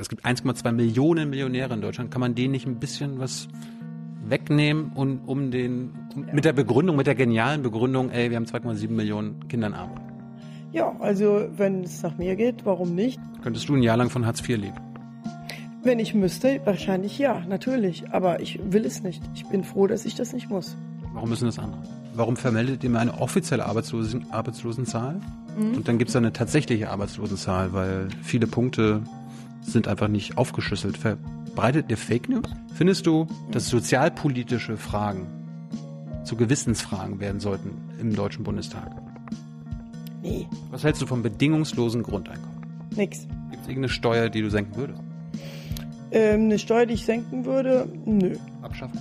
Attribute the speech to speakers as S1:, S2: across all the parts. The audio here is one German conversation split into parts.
S1: Es gibt 1,2 Millionen Millionäre in Deutschland. Kann man denen nicht ein bisschen was wegnehmen und um den um, mit der Begründung, mit der genialen Begründung, ey, wir haben 2,7 Millionen Kinder in Armut.
S2: Ja, also wenn es nach mir geht, warum nicht?
S1: Könntest du ein Jahr lang von Hartz IV leben?
S2: Wenn ich müsste, wahrscheinlich ja, natürlich. Aber ich will es nicht. Ich bin froh, dass ich das nicht muss.
S1: Warum müssen das andere? Warum vermeldet ihr mir eine offizielle Arbeitslosen Arbeitslosenzahl? Mhm. Und dann gibt es eine tatsächliche Arbeitslosenzahl, weil viele Punkte sind einfach nicht aufgeschlüsselt. Verbreitet ihr Fake News? Findest du, dass sozialpolitische Fragen zu Gewissensfragen werden sollten im Deutschen Bundestag?
S2: Nee.
S1: Was hältst du vom bedingungslosen Grundeinkommen?
S2: Nix.
S1: Gibt es irgendeine Steuer, die du senken würdest?
S2: Ähm, eine Steuer, die ich senken würde? Nö.
S1: Abschaffen?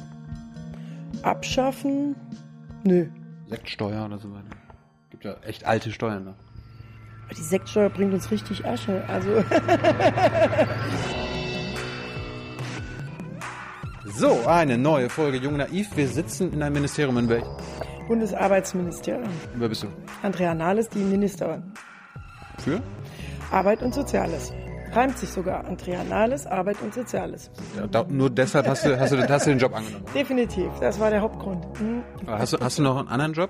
S2: Abschaffen? Nö.
S1: Sektsteuer oder so weiter. Gibt ja echt alte Steuern da.
S2: Aber die Sektsteuer bringt uns richtig Asche. Also.
S1: so, eine neue Folge Jung Naiv. Wir sitzen in einem Ministerium in welchem?
S2: Bundesarbeitsministerium.
S1: Wer bist du?
S2: Andrea Nahles, die Ministerin.
S1: Für?
S2: Arbeit und Soziales. Reimt sich sogar. Andrea Nahles, Arbeit und Soziales.
S1: Ja, da, nur deshalb hast du, hast, du, hast du den Job angenommen?
S2: Definitiv, das war der Hauptgrund. Hm.
S1: Hast, du, hast du noch einen anderen Job?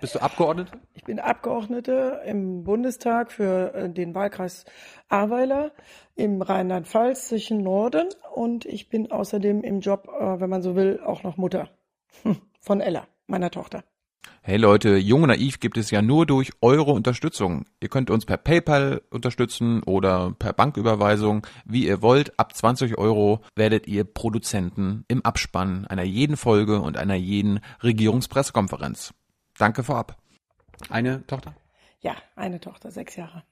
S1: Bist du Abgeordnete?
S2: Ich bin Abgeordnete im Bundestag für äh, den Wahlkreis Ahrweiler im Rheinland-Pfalz zwischen Norden und ich bin außerdem im Job, äh, wenn man so will, auch noch Mutter von Ella, meiner Tochter.
S1: Hey Leute, Jung und Naiv gibt es ja nur durch eure Unterstützung. Ihr könnt uns per PayPal unterstützen oder per Banküberweisung, wie ihr wollt. Ab 20 Euro werdet ihr Produzenten im Abspann einer jeden Folge und einer jeden Regierungspressekonferenz. Danke vorab. Eine Tochter?
S2: Ja, eine Tochter, sechs Jahre.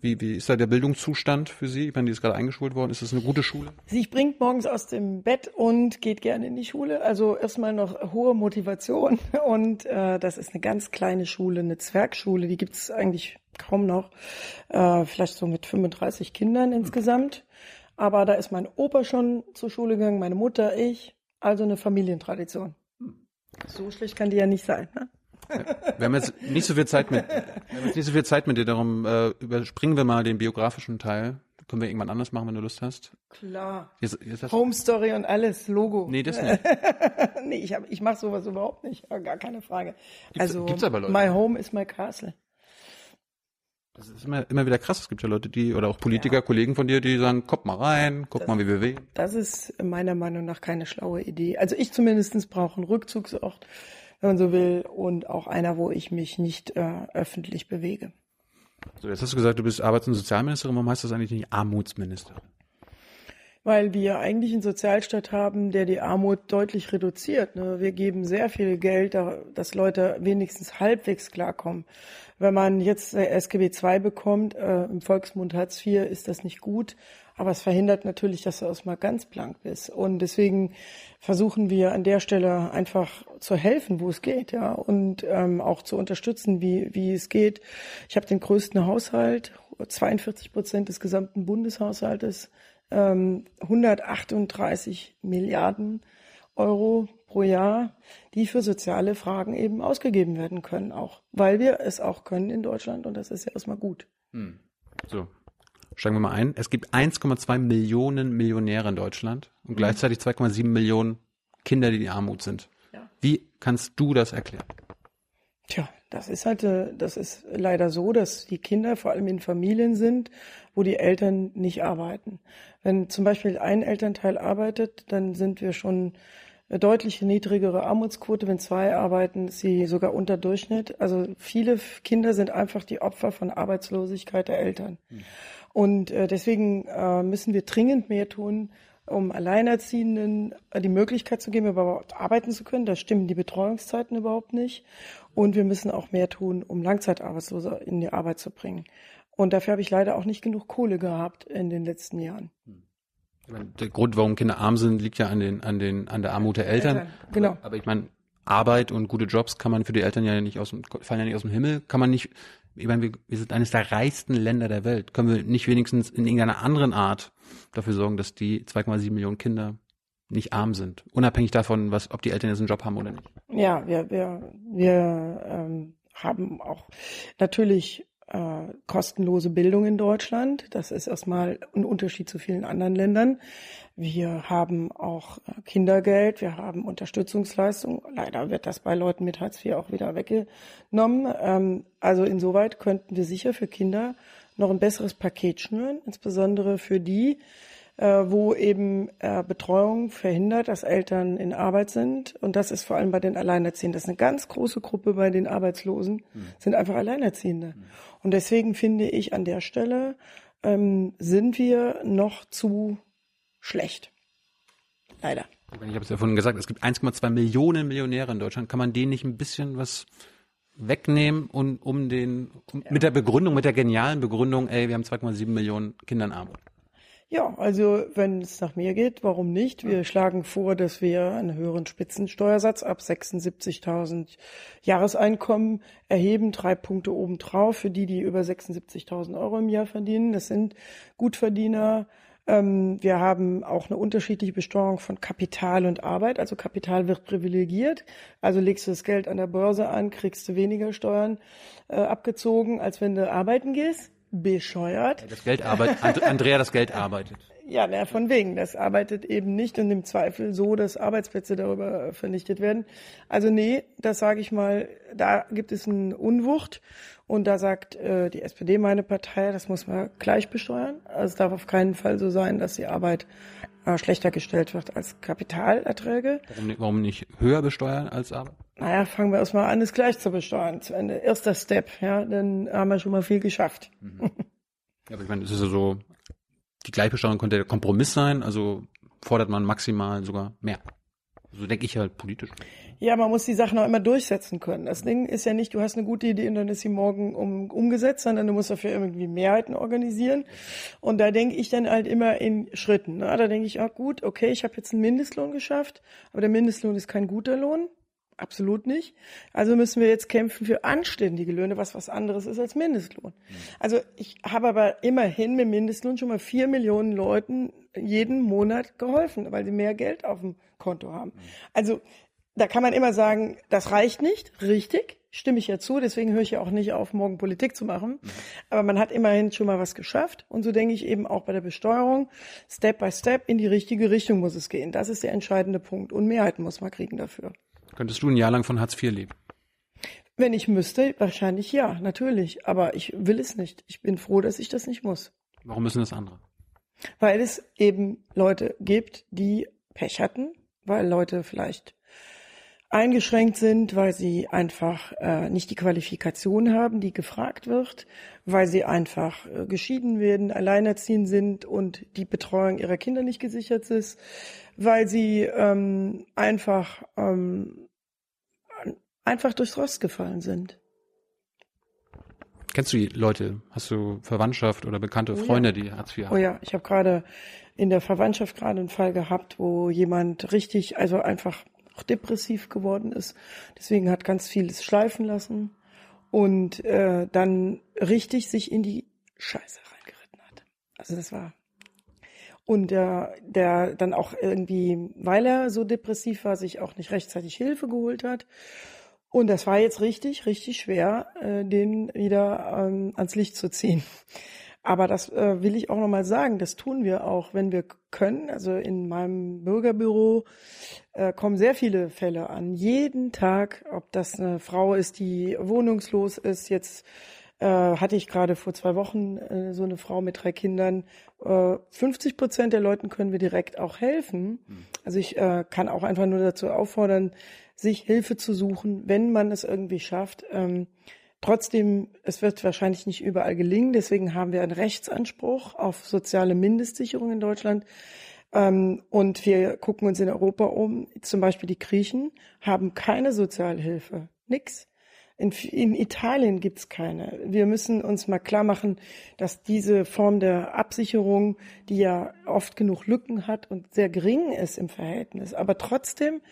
S1: Wie, wie ist da der Bildungszustand für Sie? Ich meine, die ist gerade eingeschult worden. Ist das eine gute Schule?
S2: Sie springt morgens aus dem Bett und geht gerne in die Schule. Also erstmal noch hohe Motivation. Und äh, das ist eine ganz kleine Schule, eine Zwergschule. Die gibt es eigentlich kaum noch. Äh, vielleicht so mit 35 Kindern insgesamt. Aber da ist mein Opa schon zur Schule gegangen, meine Mutter, ich. Also eine Familientradition. So schlecht kann die ja nicht sein. Ne?
S1: Wir haben jetzt nicht so viel Zeit mit, wir haben jetzt nicht so viel Zeit mit dir, darum äh, überspringen wir mal den biografischen Teil. Können wir irgendwann anders machen, wenn du Lust hast?
S2: Klar.
S1: Jetzt, jetzt
S2: Home Story und alles, Logo.
S1: Nee, das nicht.
S2: nee, ich, hab, ich mache sowas überhaupt nicht, gar keine Frage.
S1: Gibt's,
S2: also,
S1: gibt's aber Leute.
S2: my home is my castle.
S1: Das ist immer, immer wieder krass. Es gibt ja Leute, die, oder auch Politiker, ja. Kollegen von dir, die sagen, guck mal rein, guck
S2: das,
S1: mal, wie wir wählen.
S2: Das ist meiner Meinung nach keine schlaue Idee. Also ich zumindestens brauche einen Rückzugsort wenn man so will, und auch einer, wo ich mich nicht äh, öffentlich bewege.
S1: So, jetzt hast du gesagt, du bist Arbeits- und Sozialministerin. Warum heißt das eigentlich nicht Armutsministerin?
S2: Weil wir eigentlich einen Sozialstaat haben, der die Armut deutlich reduziert. Ne? Wir geben sehr viel Geld, dass Leute wenigstens halbwegs klarkommen. Wenn man jetzt SGB II bekommt, äh, im Volksmund Hartz IV, ist das nicht gut. Aber es verhindert natürlich, dass du erstmal ganz blank bist. Und deswegen versuchen wir an der Stelle einfach zu helfen, wo es geht, ja, und ähm, auch zu unterstützen, wie, wie es geht. Ich habe den größten Haushalt, 42 Prozent des gesamten Bundeshaushaltes, ähm, 138 Milliarden Euro pro Jahr, die für soziale Fragen eben ausgegeben werden können, auch, weil wir es auch können in Deutschland und das ist ja erstmal gut.
S1: Hm. So, steigen wir mal ein. Es gibt 1,2 Millionen Millionäre in Deutschland und mhm. gleichzeitig 2,7 Millionen Kinder, die in Armut sind. Ja. Wie kannst du das erklären?
S2: Tja, das ist halt, äh, das ist leider so, dass die Kinder vor allem in Familien sind, wo die Eltern nicht arbeiten. Wenn zum Beispiel ein Elternteil arbeitet, dann sind wir schon deutlich niedrigere Armutsquote. Wenn zwei arbeiten, ist sie sogar unter Durchschnitt. Also viele Kinder sind einfach die Opfer von Arbeitslosigkeit der Eltern. Mhm. Und äh, deswegen äh, müssen wir dringend mehr tun, um Alleinerziehenden äh, die Möglichkeit zu geben, überhaupt arbeiten zu können. Da stimmen die Betreuungszeiten überhaupt nicht. Und wir müssen auch mehr tun, um Langzeitarbeitslose in die Arbeit zu bringen. Und dafür habe ich leider auch nicht genug Kohle gehabt in den letzten Jahren.
S1: Der Grund, warum Kinder arm sind, liegt ja an den, an den, an der Armut der Eltern. Eltern
S2: genau.
S1: Aber, aber ich meine, Arbeit und gute Jobs kann man für die Eltern ja nicht aus dem, fallen ja nicht aus dem Himmel. Kann man nicht, ich meine, wir, wir sind eines der reichsten Länder der Welt. Können wir nicht wenigstens in irgendeiner anderen Art dafür sorgen, dass die 2,7 Millionen Kinder nicht arm sind, unabhängig davon, was, ob die Eltern jetzt einen Job haben oder nicht.
S2: Ja, wir, wir, wir ähm, haben auch natürlich äh, kostenlose Bildung in Deutschland. Das ist erstmal ein Unterschied zu vielen anderen Ländern. Wir haben auch äh, Kindergeld, wir haben Unterstützungsleistung. Leider wird das bei Leuten mit Hartz IV auch wieder weggenommen. Ähm, also insoweit könnten wir sicher für Kinder noch ein besseres Paket schnüren, insbesondere für die, wo eben äh, Betreuung verhindert, dass Eltern in Arbeit sind. Und das ist vor allem bei den Alleinerziehenden. Das ist eine ganz große Gruppe bei den Arbeitslosen, mhm. sind einfach Alleinerziehende. Mhm. Und deswegen finde ich an der Stelle ähm, sind wir noch zu schlecht. Leider.
S1: Ich habe es ja vorhin gesagt, es gibt 1,2 Millionen Millionäre in Deutschland. Kann man denen nicht ein bisschen was wegnehmen und um den um, ja. mit der Begründung, mit der genialen Begründung, ey, wir haben 2,7 Millionen Kinder in Armut.
S2: Ja, also wenn es nach mir geht, warum nicht? Wir schlagen vor, dass wir einen höheren Spitzensteuersatz ab 76.000 Jahreseinkommen erheben, drei Punkte obendrauf für die, die über 76.000 Euro im Jahr verdienen. Das sind Gutverdiener. Ähm, wir haben auch eine unterschiedliche Besteuerung von Kapital und Arbeit. Also Kapital wird privilegiert. Also legst du das Geld an der Börse an, kriegst du weniger Steuern äh, abgezogen, als wenn du arbeiten gehst bescheuert.
S1: Das Geld arbeitet, Andrea, das Geld arbeitet.
S2: Ja, na, von wegen. Das arbeitet eben nicht und im Zweifel so, dass Arbeitsplätze darüber vernichtet werden. Also nee, das sage ich mal, da gibt es einen Unwucht und da sagt äh, die SPD, meine Partei, das muss man gleich besteuern. Also es darf auf keinen Fall so sein, dass die Arbeit äh, schlechter gestellt wird als Kapitalerträge.
S1: Warum nicht, warum nicht höher besteuern als Arbeit?
S2: Naja, fangen wir erstmal an, es gleich zu besteuern. Zu Ende. Erster Step, ja, dann haben wir schon mal viel geschafft. Mhm.
S1: Ja, aber ich meine, es ist ja so, die Gleichbesteuerung könnte der Kompromiss sein, also fordert man maximal sogar mehr. So denke ich halt politisch.
S2: Ja, man muss die Sachen auch immer durchsetzen können. Das Ding ist ja nicht, du hast eine gute Idee und dann ist sie morgen um, umgesetzt, sondern du musst dafür irgendwie Mehrheiten organisieren. Und da denke ich dann halt immer in Schritten. Ne? Da denke ich, ah gut, okay, ich habe jetzt einen Mindestlohn geschafft, aber der Mindestlohn ist kein guter Lohn. Absolut nicht. Also müssen wir jetzt kämpfen für anständige Löhne, was was anderes ist als Mindestlohn. Also ich habe aber immerhin mit Mindestlohn schon mal vier Millionen Leuten jeden Monat geholfen, weil sie mehr Geld auf dem Konto haben. Also da kann man immer sagen, das reicht nicht, richtig, stimme ich ja zu, deswegen höre ich ja auch nicht auf, morgen Politik zu machen. Aber man hat immerhin schon mal was geschafft. Und so denke ich eben auch bei der Besteuerung, Step by Step in die richtige Richtung muss es gehen. Das ist der entscheidende Punkt. Und Mehrheiten muss man kriegen dafür.
S1: Könntest du ein Jahr lang von Hartz IV leben?
S2: Wenn ich müsste, wahrscheinlich ja, natürlich. Aber ich will es nicht. Ich bin froh, dass ich das nicht muss.
S1: Warum müssen das andere?
S2: Weil es eben Leute gibt, die Pech hatten, weil Leute vielleicht eingeschränkt sind, weil sie einfach äh, nicht die Qualifikation haben, die gefragt wird, weil sie einfach äh, geschieden werden, alleinerziehend sind und die Betreuung ihrer Kinder nicht gesichert ist, weil sie ähm, einfach ähm, einfach durchs Rost gefallen sind.
S1: Kennst du die Leute? Hast du Verwandtschaft oder bekannte Freunde,
S2: oh
S1: ja. die Hartz IV
S2: haben? Oh ja, ich habe gerade in der Verwandtschaft gerade einen Fall gehabt, wo jemand richtig, also einfach auch depressiv geworden ist. Deswegen hat ganz vieles schleifen lassen und äh, dann richtig sich in die Scheiße reingeritten hat. Also das war und der, der dann auch irgendwie, weil er so depressiv war, sich auch nicht rechtzeitig Hilfe geholt hat. Und das war jetzt richtig, richtig schwer, äh, den wieder ähm, ans Licht zu ziehen. Aber das äh, will ich auch nochmal sagen, das tun wir auch, wenn wir können. Also in meinem Bürgerbüro äh, kommen sehr viele Fälle an. Jeden Tag, ob das eine Frau ist, die wohnungslos ist. Jetzt äh, hatte ich gerade vor zwei Wochen äh, so eine Frau mit drei Kindern. Äh, 50 Prozent der Leuten können wir direkt auch helfen. Hm. Also ich äh, kann auch einfach nur dazu auffordern, sich Hilfe zu suchen, wenn man es irgendwie schafft. Ähm, Trotzdem, es wird wahrscheinlich nicht überall gelingen. Deswegen haben wir einen Rechtsanspruch auf soziale Mindestsicherung in Deutschland. Ähm, und wir gucken uns in Europa um. Zum Beispiel die Griechen haben keine Sozialhilfe. Nix. In, in Italien gibt's keine. Wir müssen uns mal klar machen, dass diese Form der Absicherung, die ja oft genug Lücken hat und sehr gering ist im Verhältnis, aber trotzdem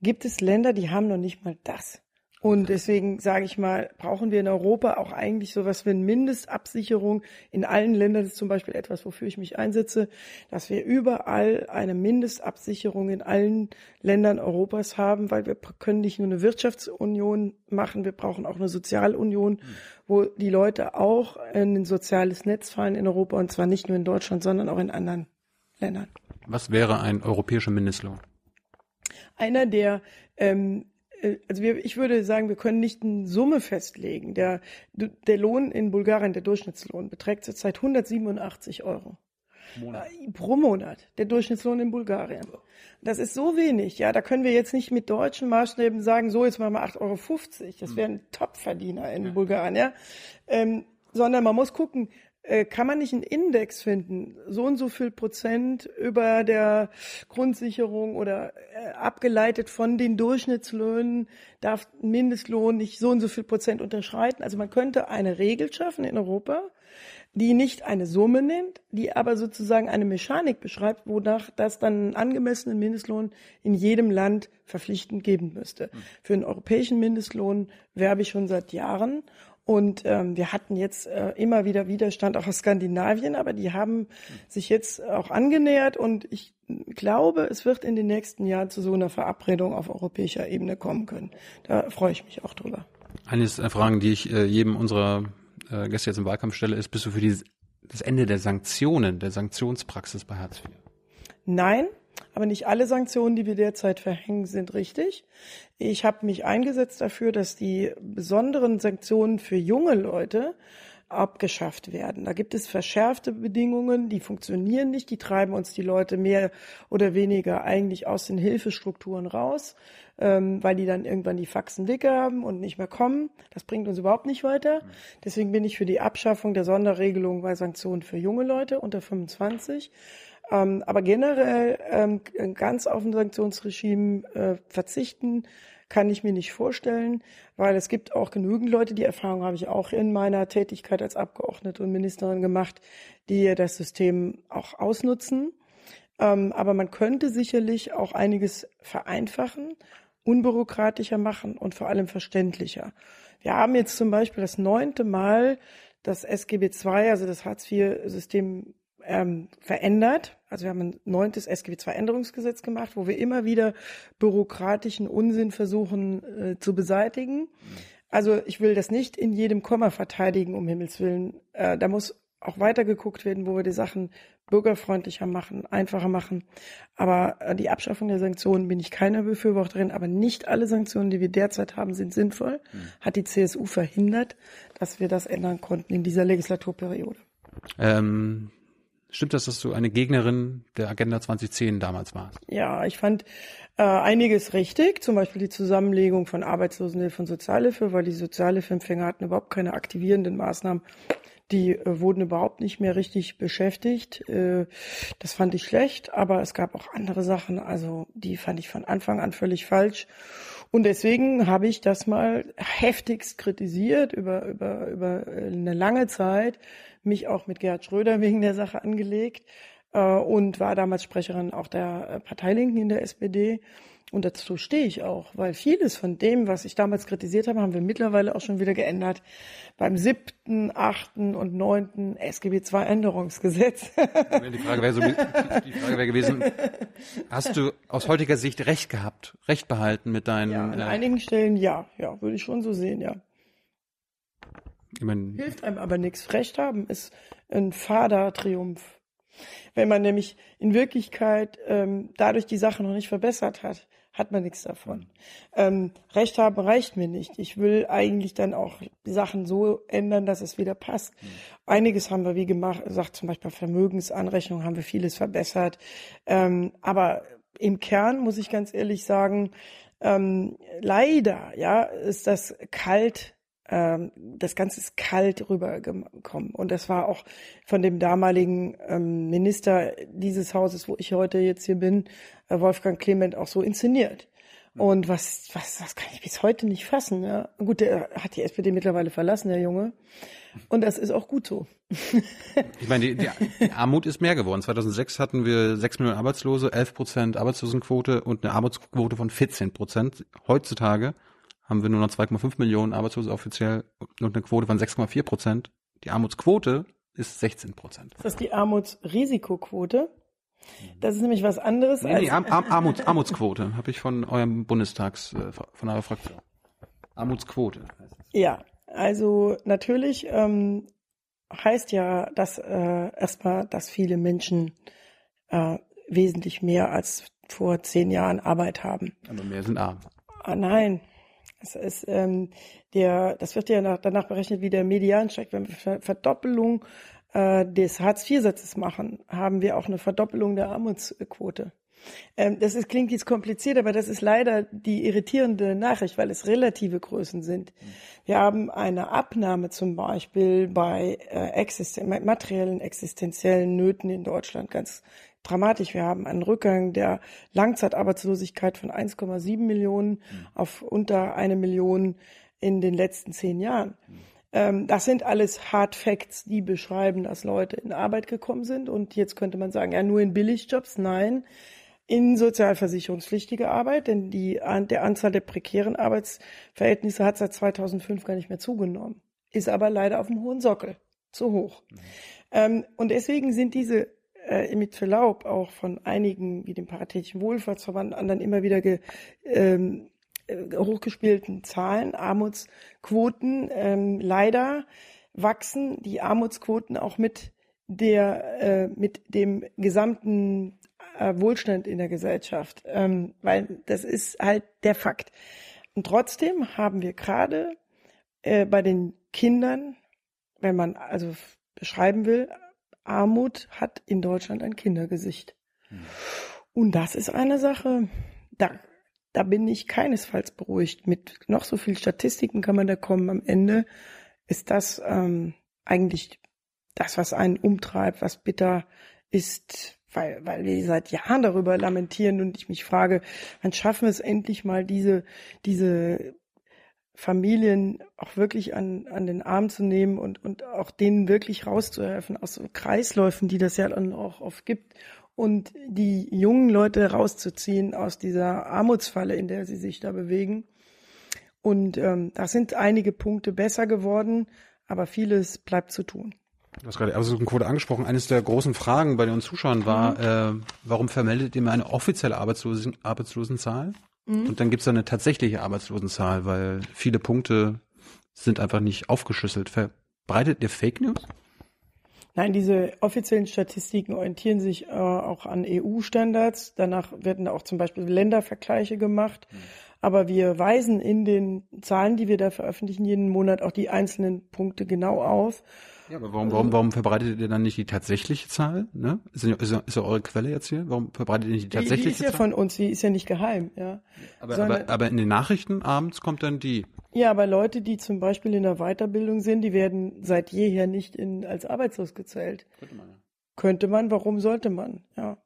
S2: gibt es Länder, die haben noch nicht mal das. Und deswegen sage ich mal, brauchen wir in Europa auch eigentlich sowas wie eine Mindestabsicherung in allen Ländern. Das ist zum Beispiel etwas, wofür ich mich einsetze, dass wir überall eine Mindestabsicherung in allen Ländern Europas haben, weil wir können nicht nur eine Wirtschaftsunion machen, wir brauchen auch eine Sozialunion, wo die Leute auch in ein soziales Netz fallen in Europa und zwar nicht nur in Deutschland, sondern auch in anderen Ländern.
S1: Was wäre ein europäischer Mindestlohn?
S2: Einer, der ähm, äh, also wir, ich würde sagen, wir können nicht eine Summe festlegen. Der, der Lohn in Bulgarien, der Durchschnittslohn, beträgt zurzeit 187 Euro. Monat. Äh, pro Monat, der Durchschnittslohn in Bulgarien. Das ist so wenig, ja. Da können wir jetzt nicht mit deutschen Maßstäben sagen, so, jetzt machen wir 8,50 Euro. Das wäre ein Topverdiener in Bulgarien, ja. Ähm, sondern man muss gucken, äh, kann man nicht einen Index finden, so und so viel Prozent über der Grundsicherung oder äh, abgeleitet von den Durchschnittslöhnen darf ein Mindestlohn nicht so und so viel Prozent unterschreiten. Also man könnte eine Regel schaffen in Europa, die nicht eine Summe nennt, die aber sozusagen eine Mechanik beschreibt, wonach das dann einen angemessenen Mindestlohn in jedem Land verpflichtend geben müsste. Für einen europäischen Mindestlohn werbe ich schon seit Jahren und ähm, wir hatten jetzt äh, immer wieder Widerstand auch aus Skandinavien, aber die haben sich jetzt auch angenähert und ich glaube, es wird in den nächsten Jahren zu so einer Verabredung auf europäischer Ebene kommen können. Da freue ich mich auch drüber.
S1: Eine der Fragen, die ich äh, jedem unserer äh, Gäste jetzt im Wahlkampf stelle, ist, bist du für die, das Ende der Sanktionen, der Sanktionspraxis bei Hartz IV?
S2: Nein, aber nicht alle Sanktionen, die wir derzeit verhängen, sind richtig. Ich habe mich eingesetzt dafür, dass die besonderen Sanktionen für junge Leute abgeschafft werden. Da gibt es verschärfte Bedingungen, die funktionieren nicht, die treiben uns die Leute mehr oder weniger eigentlich aus den Hilfestrukturen raus, ähm, weil die dann irgendwann die Faxen dicke haben und nicht mehr kommen. Das bringt uns überhaupt nicht weiter. Deswegen bin ich für die Abschaffung der Sonderregelung bei Sanktionen für junge Leute unter 25. Ähm, aber generell ähm, ganz auf ein Sanktionsregime äh, verzichten kann ich mir nicht vorstellen, weil es gibt auch genügend Leute, die Erfahrung habe ich auch in meiner Tätigkeit als Abgeordnete und Ministerin gemacht, die das System auch ausnutzen. Ähm, aber man könnte sicherlich auch einiges vereinfachen, unbürokratischer machen und vor allem verständlicher. Wir haben jetzt zum Beispiel das neunte Mal das SGB II, also das Hartz-IV-System ähm, verändert. Also wir haben ein neuntes SGB II-Änderungsgesetz gemacht, wo wir immer wieder bürokratischen Unsinn versuchen äh, zu beseitigen. Also ich will das nicht in jedem Komma verteidigen, um Himmels Willen. Äh, da muss auch weiter geguckt werden, wo wir die Sachen bürgerfreundlicher machen, einfacher machen. Aber äh, die Abschaffung der Sanktionen bin ich keiner Befürworterin. Aber nicht alle Sanktionen, die wir derzeit haben, sind sinnvoll. Mhm. Hat die CSU verhindert, dass wir das ändern konnten in dieser Legislaturperiode.
S1: Ähm, Stimmt das, dass du eine Gegnerin der Agenda 2010 damals warst?
S2: Ja, ich fand äh, einiges richtig, zum Beispiel die Zusammenlegung von Arbeitslosenhilfe und Sozialhilfe, weil die Sozialhilfeempfänger hatten überhaupt keine aktivierenden Maßnahmen. Die äh, wurden überhaupt nicht mehr richtig beschäftigt. Äh, das fand ich schlecht, aber es gab auch andere Sachen, also die fand ich von Anfang an völlig falsch. Und deswegen habe ich das mal heftigst kritisiert über, über, über eine lange Zeit mich auch mit Gerhard Schröder wegen der Sache angelegt äh, und war damals Sprecherin auch der äh, Parteilinken in der SPD. Und dazu stehe ich auch, weil vieles von dem, was ich damals kritisiert habe, haben wir mittlerweile auch schon wieder geändert. Beim siebten, achten und neunten SGB II Änderungsgesetz.
S1: Die Frage wäre so, die Frage wäre gewesen, hast du aus heutiger Sicht Recht gehabt, Recht behalten mit deinen...
S2: Ja, an äh, einigen Stellen ja, ja, würde ich schon so sehen, ja. Ich mein, Hilft einem aber nichts. Recht haben ist ein fader Triumph. Wenn man nämlich in Wirklichkeit ähm, dadurch die Sache noch nicht verbessert hat, hat man nichts davon. Ähm, Recht haben reicht mir nicht. Ich will eigentlich dann auch die Sachen so ändern, dass es wieder passt. Mhm. Einiges haben wir wie gemacht, sagt zum Beispiel Vermögensanrechnung haben wir vieles verbessert. Ähm, aber im Kern muss ich ganz ehrlich sagen, ähm, leider, ja, ist das kalt ähm, das Ganze ist kalt rübergekommen. Und das war auch von dem damaligen ähm, Minister dieses Hauses, wo ich heute jetzt hier bin, äh, Wolfgang Clement, auch so inszeniert. Und was, was, das kann ich bis heute nicht fassen. Ja. Gut, der hat die SPD mittlerweile verlassen, der Junge. Und das ist auch gut so.
S1: ich meine, die, die, die Armut ist mehr geworden. 2006 hatten wir 6 Millionen Arbeitslose, 11 Prozent Arbeitslosenquote und eine Arbeitsquote von 14 Prozent. Heutzutage haben wir nur noch 2,5 Millionen Arbeitslose offiziell und eine Quote von 6,4 Prozent. Die Armutsquote ist 16 Prozent.
S2: Ist das die Armutsrisikoquote? Das ist nämlich was anderes
S1: nee, als... Nee, Ar Ar Armuts Armutsquote habe ich von eurem Bundestags, äh, von eurer Fraktion. Armutsquote.
S2: Ja, also natürlich ähm, heißt ja, dass äh, erstmal, dass viele Menschen äh, wesentlich mehr als vor zehn Jahren Arbeit haben.
S1: Aber mehr sind arm.
S2: Ah, nein. Es ist, ähm, der, das wird ja nach, danach berechnet, wie der Mediansteig. Wenn wir Verdoppelung äh, des Hartz-IV-Satzes machen, haben wir auch eine Verdoppelung der Armutsquote. Ähm, das ist, klingt jetzt kompliziert, aber das ist leider die irritierende Nachricht, weil es relative Größen sind. Wir haben eine Abnahme zum Beispiel bei äh, existen materiellen existenziellen Nöten in Deutschland ganz dramatisch. Wir haben einen Rückgang der Langzeitarbeitslosigkeit von 1,7 Millionen auf unter eine Million in den letzten zehn Jahren. Ähm, das sind alles Hard Facts, die beschreiben, dass Leute in Arbeit gekommen sind. Und jetzt könnte man sagen, ja, nur in Billigjobs. Nein, in sozialversicherungspflichtige Arbeit, denn die, der Anzahl der prekären Arbeitsverhältnisse hat seit 2005 gar nicht mehr zugenommen, ist aber leider auf dem hohen Sockel, zu hoch. Mhm. Ähm, und deswegen sind diese äh, mit Verlaub auch von einigen, wie dem Paritätischen Wohlfahrtsverband, anderen immer wieder ge, ähm, äh, hochgespielten Zahlen, Armutsquoten. Ähm, leider wachsen die Armutsquoten auch mit der äh, mit dem gesamten äh, Wohlstand in der Gesellschaft, ähm, weil das ist halt der Fakt. Und trotzdem haben wir gerade äh, bei den Kindern, wenn man also beschreiben will, Armut hat in Deutschland ein Kindergesicht. Hm. Und das ist eine Sache, da da bin ich keinesfalls beruhigt. Mit noch so viel Statistiken kann man da kommen. Am Ende ist das ähm, eigentlich das, was einen umtreibt, was bitter ist, weil, weil wir seit Jahren darüber lamentieren und ich mich frage, wann schaffen wir es endlich mal, diese, diese Familien auch wirklich an, an den Arm zu nehmen und, und auch denen wirklich rauszuhelfen aus so Kreisläufen, die das ja dann auch oft gibt und die jungen Leute rauszuziehen aus dieser Armutsfalle, in der sie sich da bewegen. Und ähm, da sind einige Punkte besser geworden, aber vieles bleibt zu tun.
S1: Du hast gerade Quote angesprochen. Eines der großen Fragen bei den Zuschauern war, mhm. äh, warum vermeldet ihr mir eine offizielle Arbeitslosen Arbeitslosenzahl? Mhm. Und dann gibt es eine tatsächliche Arbeitslosenzahl, weil viele Punkte sind einfach nicht aufgeschlüsselt. Verbreitet ihr Fake News?
S2: Nein, diese offiziellen Statistiken orientieren sich äh, auch an EU-Standards. Danach werden auch zum Beispiel Ländervergleiche gemacht. Mhm. Aber wir weisen in den Zahlen, die wir da veröffentlichen, jeden Monat auch die einzelnen Punkte genau auf.
S1: Ja, aber warum, warum, warum verbreitet ihr dann nicht die tatsächliche Zahl? Ne? Ist, ja, ist, ist ja eure Quelle jetzt hier? Warum verbreitet ihr nicht die tatsächliche Zahl? Die,
S2: ist ja
S1: Zahl?
S2: von uns, die ist ja nicht geheim. Ja.
S1: Aber, Sondern, aber, aber in den Nachrichten abends kommt dann die.
S2: Ja, aber Leute, die zum Beispiel in der Weiterbildung sind, die werden seit jeher nicht in, als arbeitslos gezählt. Könnte man ja. Könnte man, warum sollte man? Ja.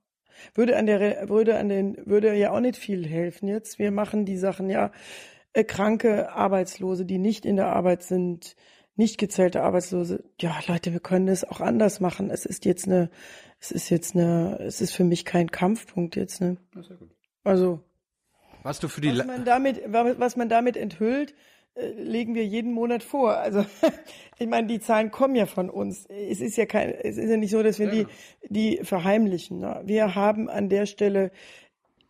S2: Würde an der, würde an den, würde ja auch nicht viel helfen jetzt. Wir machen die Sachen ja, äh, kranke Arbeitslose, die nicht in der Arbeit sind, nicht gezählte Arbeitslose. Ja, Leute, wir können es auch anders machen. Es ist jetzt eine, es ist jetzt eine, es ist für mich kein Kampfpunkt jetzt, ne? Sehr gut. Also.
S1: Was du für die,
S2: was man damit, was man damit enthüllt, äh, legen wir jeden Monat vor. Also ich meine, die Zahlen kommen ja von uns. Es ist ja kein, es ist ja nicht so, dass wir ja. die die verheimlichen. Ne? Wir haben an der Stelle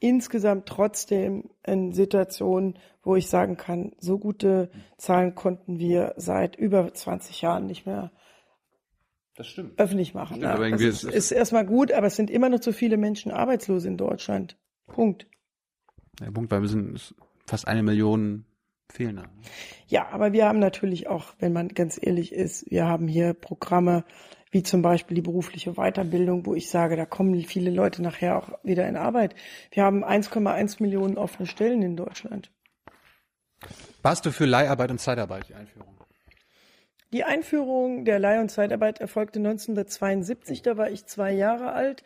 S2: insgesamt trotzdem eine Situation, wo ich sagen kann, so gute Zahlen konnten wir seit über 20 Jahren nicht mehr
S1: das stimmt.
S2: öffentlich machen. Stimmt, ja, das ist, ist erstmal gut, aber es sind immer noch zu viele Menschen arbeitslos in Deutschland. Punkt.
S1: Der Punkt, weil wir sind fast eine Million fehlen. Ne?
S2: Ja, aber wir haben natürlich auch, wenn man ganz ehrlich ist, wir haben hier Programme wie zum Beispiel die berufliche Weiterbildung, wo ich sage, da kommen viele Leute nachher auch wieder in Arbeit. Wir haben 1,1 Millionen offene Stellen in Deutschland.
S1: Warst du für Leiharbeit und Zeitarbeit die Einführung?
S2: Die Einführung der Leih- und Zeitarbeit erfolgte 1972, da war ich zwei Jahre alt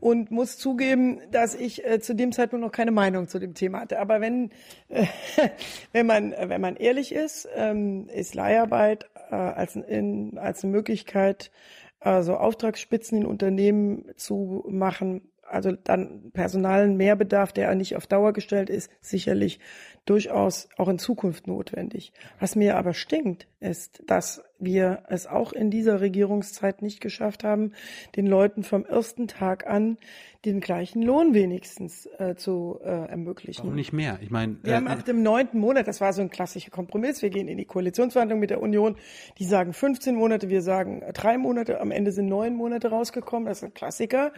S2: und muss zugeben, dass ich äh, zu dem Zeitpunkt noch keine Meinung zu dem Thema hatte. Aber wenn, äh, wenn, man, wenn man ehrlich ist, ähm, ist Leiharbeit äh, als, in, als eine Möglichkeit, also Auftragsspitzen in Unternehmen zu machen, also dann personalen Mehrbedarf, der nicht auf Dauer gestellt ist, sicherlich durchaus auch in Zukunft notwendig. Was mir aber stinkt, ist, dass wir es auch in dieser Regierungszeit nicht geschafft haben, den Leuten vom ersten Tag an den gleichen Lohn wenigstens äh, zu äh, ermöglichen.
S1: Warum nicht mehr? Ich meine,
S2: wir äh, haben ab dem neunten Monat, das war so ein klassischer Kompromiss, wir gehen in die Koalitionsverhandlung mit der Union, die sagen 15 Monate, wir sagen drei Monate, am Ende sind neun Monate rausgekommen, das ist ein Klassiker.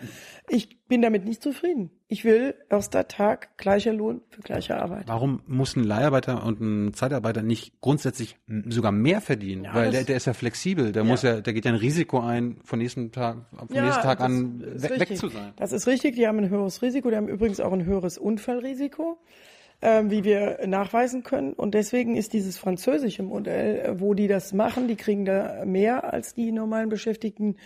S2: Ich bin damit nicht zufrieden. Ich will erster Tag gleicher Lohn für gleiche Arbeit.
S1: Warum muss ein Leiharbeiter und ein Zeitarbeiter nicht grundsätzlich sogar mehr verdienen? Ja, Weil der, der ist ja flexibel, der ja. muss ja, der geht ja ein Risiko ein, von nächsten Tag, vom ja, nächsten Tag an weg, weg, zu sein.
S2: Das ist richtig, die haben ein höheres Risiko, die haben übrigens auch ein höheres Unfallrisiko ähm, wie wir nachweisen können. Und deswegen ist dieses französische Modell, äh, wo die das machen, die kriegen da mehr als die normalen Beschäftigten,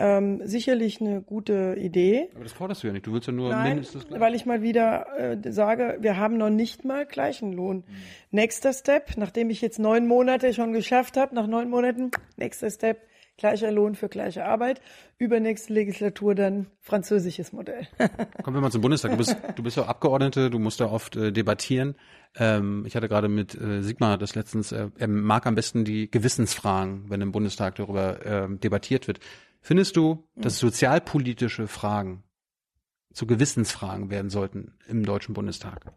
S2: ähm, sicherlich eine gute Idee.
S1: Aber das forderst du ja nicht. Du willst ja nur
S2: Nein, mindestens gleich. Weil ich mal wieder äh, sage, wir haben noch nicht mal gleichen Lohn. Mhm. Nächster Step, nachdem ich jetzt neun Monate schon geschafft habe, nach neun Monaten, nächster Step, gleicher Lohn für gleiche Arbeit. Übernächste Legislatur dann französisches Modell.
S1: Kommen wir mal zum Bundestag. Du bist, du bist ja Abgeordnete, du musst da oft äh, debattieren. Ähm, ich hatte gerade mit äh, Sigmar das letztens, äh, er mag am besten die Gewissensfragen, wenn im Bundestag darüber äh, debattiert wird. Findest du, dass sozialpolitische Fragen zu Gewissensfragen werden sollten im Deutschen Bundestag?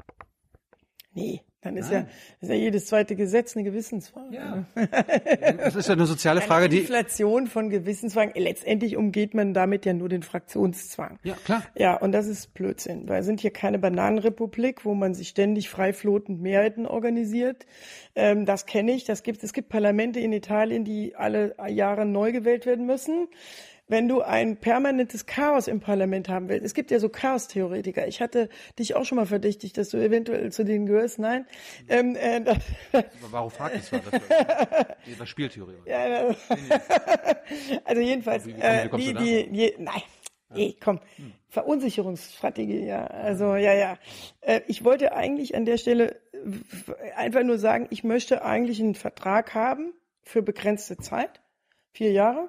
S2: Nee, dann ist ja, ist ja jedes zweite Gesetz eine Gewissensfrage.
S1: Ja. das ist ja eine soziale Frage,
S2: die. Inflation von Gewissensfragen. Letztendlich umgeht man damit ja nur den Fraktionszwang.
S1: Ja, klar.
S2: Ja, und das ist Blödsinn. Weil wir sind hier keine Bananenrepublik, wo man sich ständig freiflotend Mehrheiten organisiert. Ähm, das kenne ich. Das gibt, es gibt Parlamente in Italien, die alle Jahre neu gewählt werden müssen wenn du ein permanentes Chaos im Parlament haben willst. Es gibt ja so Chaos-Theoretiker. Ich hatte dich auch schon mal verdächtigt, dass du eventuell zu denen gehörst. Nein. Ähm,
S1: äh, Warum fragt ich das? Das Spieltheorie.
S2: Ja, also jedenfalls, wie, wie, äh, die, die, die, nein. Nee, komm. Verunsicherungsstrategie, ja. Also, ja, ja. Äh, ich wollte eigentlich an der Stelle einfach nur sagen, ich möchte eigentlich einen Vertrag haben für begrenzte Zeit. Vier Jahre.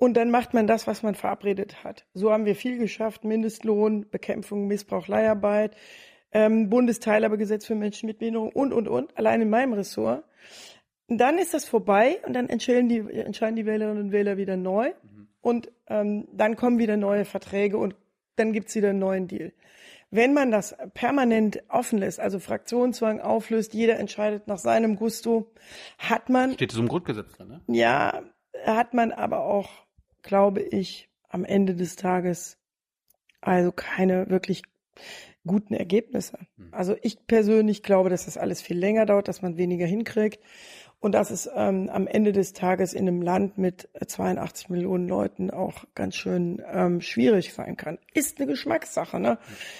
S2: Und dann macht man das, was man verabredet hat. So haben wir viel geschafft. Mindestlohn, Bekämpfung, Missbrauch, Leiharbeit, ähm, Bundesteilhabegesetz für Menschen mit Behinderung und, und, und. Allein in meinem Ressort. Und dann ist das vorbei und dann entscheiden die, entscheiden die Wählerinnen und Wähler wieder neu. Mhm. Und ähm, dann kommen wieder neue Verträge und dann gibt's wieder einen neuen Deal. Wenn man das permanent offen lässt, also Fraktionszwang auflöst, jeder entscheidet nach seinem Gusto, hat man.
S1: Steht es im Grundgesetz drin, ne?
S2: Ja, hat man aber auch glaube ich, am Ende des Tages also keine wirklich guten Ergebnisse. Hm. Also ich persönlich glaube, dass das alles viel länger dauert, dass man weniger hinkriegt und dass es ähm, am Ende des Tages in einem Land mit 82 Millionen Leuten auch ganz schön ähm, schwierig sein kann. Ist eine Geschmackssache. Ne?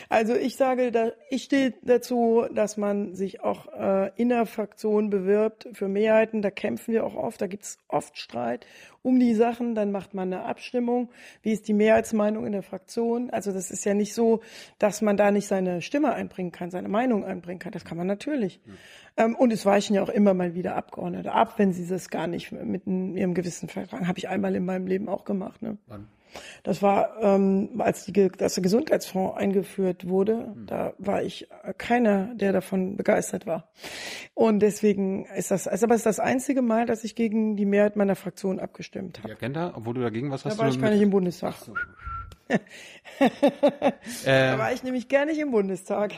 S2: Also ich sage, da, ich stehe dazu, dass man sich auch äh, in der Fraktion bewirbt für Mehrheiten. Da kämpfen wir auch oft, da gibt's oft Streit um die Sachen, dann macht man eine Abstimmung. Wie ist die Mehrheitsmeinung in der Fraktion? Also das ist ja nicht so, dass man da nicht seine Stimme einbringen kann, seine Meinung einbringen kann. Das kann man natürlich. Ja. Ähm, und es weichen ja auch immer mal wieder Abgeordnete ab, wenn sie das gar nicht mit ihrem Gewissen vertragen. Habe ich einmal in meinem Leben auch gemacht. Ne? Wann? Das war, ähm, als die, dass der Gesundheitsfonds eingeführt wurde, mhm. da war ich keiner, der davon begeistert war. Und deswegen ist das, also aber es ist das einzige Mal, dass ich gegen die Mehrheit meiner Fraktion abgestimmt habe.
S1: Die Agenda, obwohl du dagegen was hast?
S2: Da war ich gar nicht im Bundestag. So. da war ich nämlich gar nicht im Bundestag.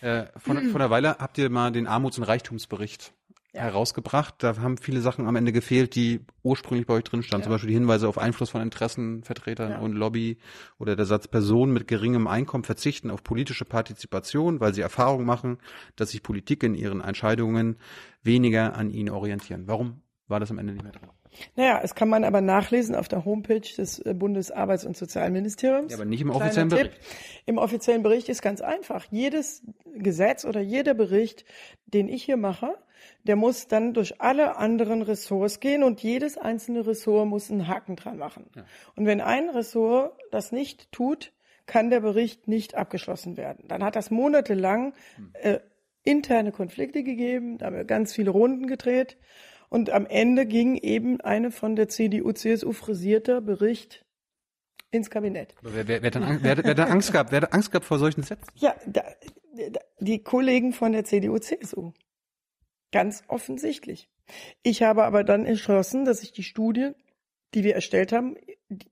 S1: äh, von, von der Weile habt ihr mal den Armuts- und Reichtumsbericht ja. herausgebracht. Da haben viele Sachen am Ende gefehlt, die ursprünglich bei euch drin standen. Ja. Zum Beispiel die Hinweise auf Einfluss von Interessenvertretern ja. und Lobby oder der Satz, Personen mit geringem Einkommen verzichten auf politische Partizipation, weil sie Erfahrung machen, dass sich Politik in ihren Entscheidungen weniger an ihnen orientieren. Warum war das am Ende nicht mehr drin?
S2: Naja, es kann man aber nachlesen auf der Homepage des äh, Bundesarbeits- und Sozialministeriums.
S1: Ja, aber nicht im offiziellen Bericht. Tipp.
S2: Im offiziellen Bericht ist ganz einfach. Jedes Gesetz oder jeder Bericht, den ich hier mache, der muss dann durch alle anderen Ressorts gehen und jedes einzelne Ressort muss einen Haken dran machen. Ja. Und wenn ein Ressort das nicht tut, kann der Bericht nicht abgeschlossen werden. Dann hat das monatelang hm. äh, interne Konflikte gegeben, da haben wir ganz viele Runden gedreht und am Ende ging eben eine von der CDU-CSU frisierter Bericht ins Kabinett.
S1: Wer, wer, wer, dann, wer, wer dann Angst gehabt? Wer hat Angst gehabt vor solchen Sätzen?
S2: Ja, da, da, die Kollegen von der CDU, CSU. Ganz offensichtlich. Ich habe aber dann entschlossen, dass ich die Studie, die wir erstellt haben,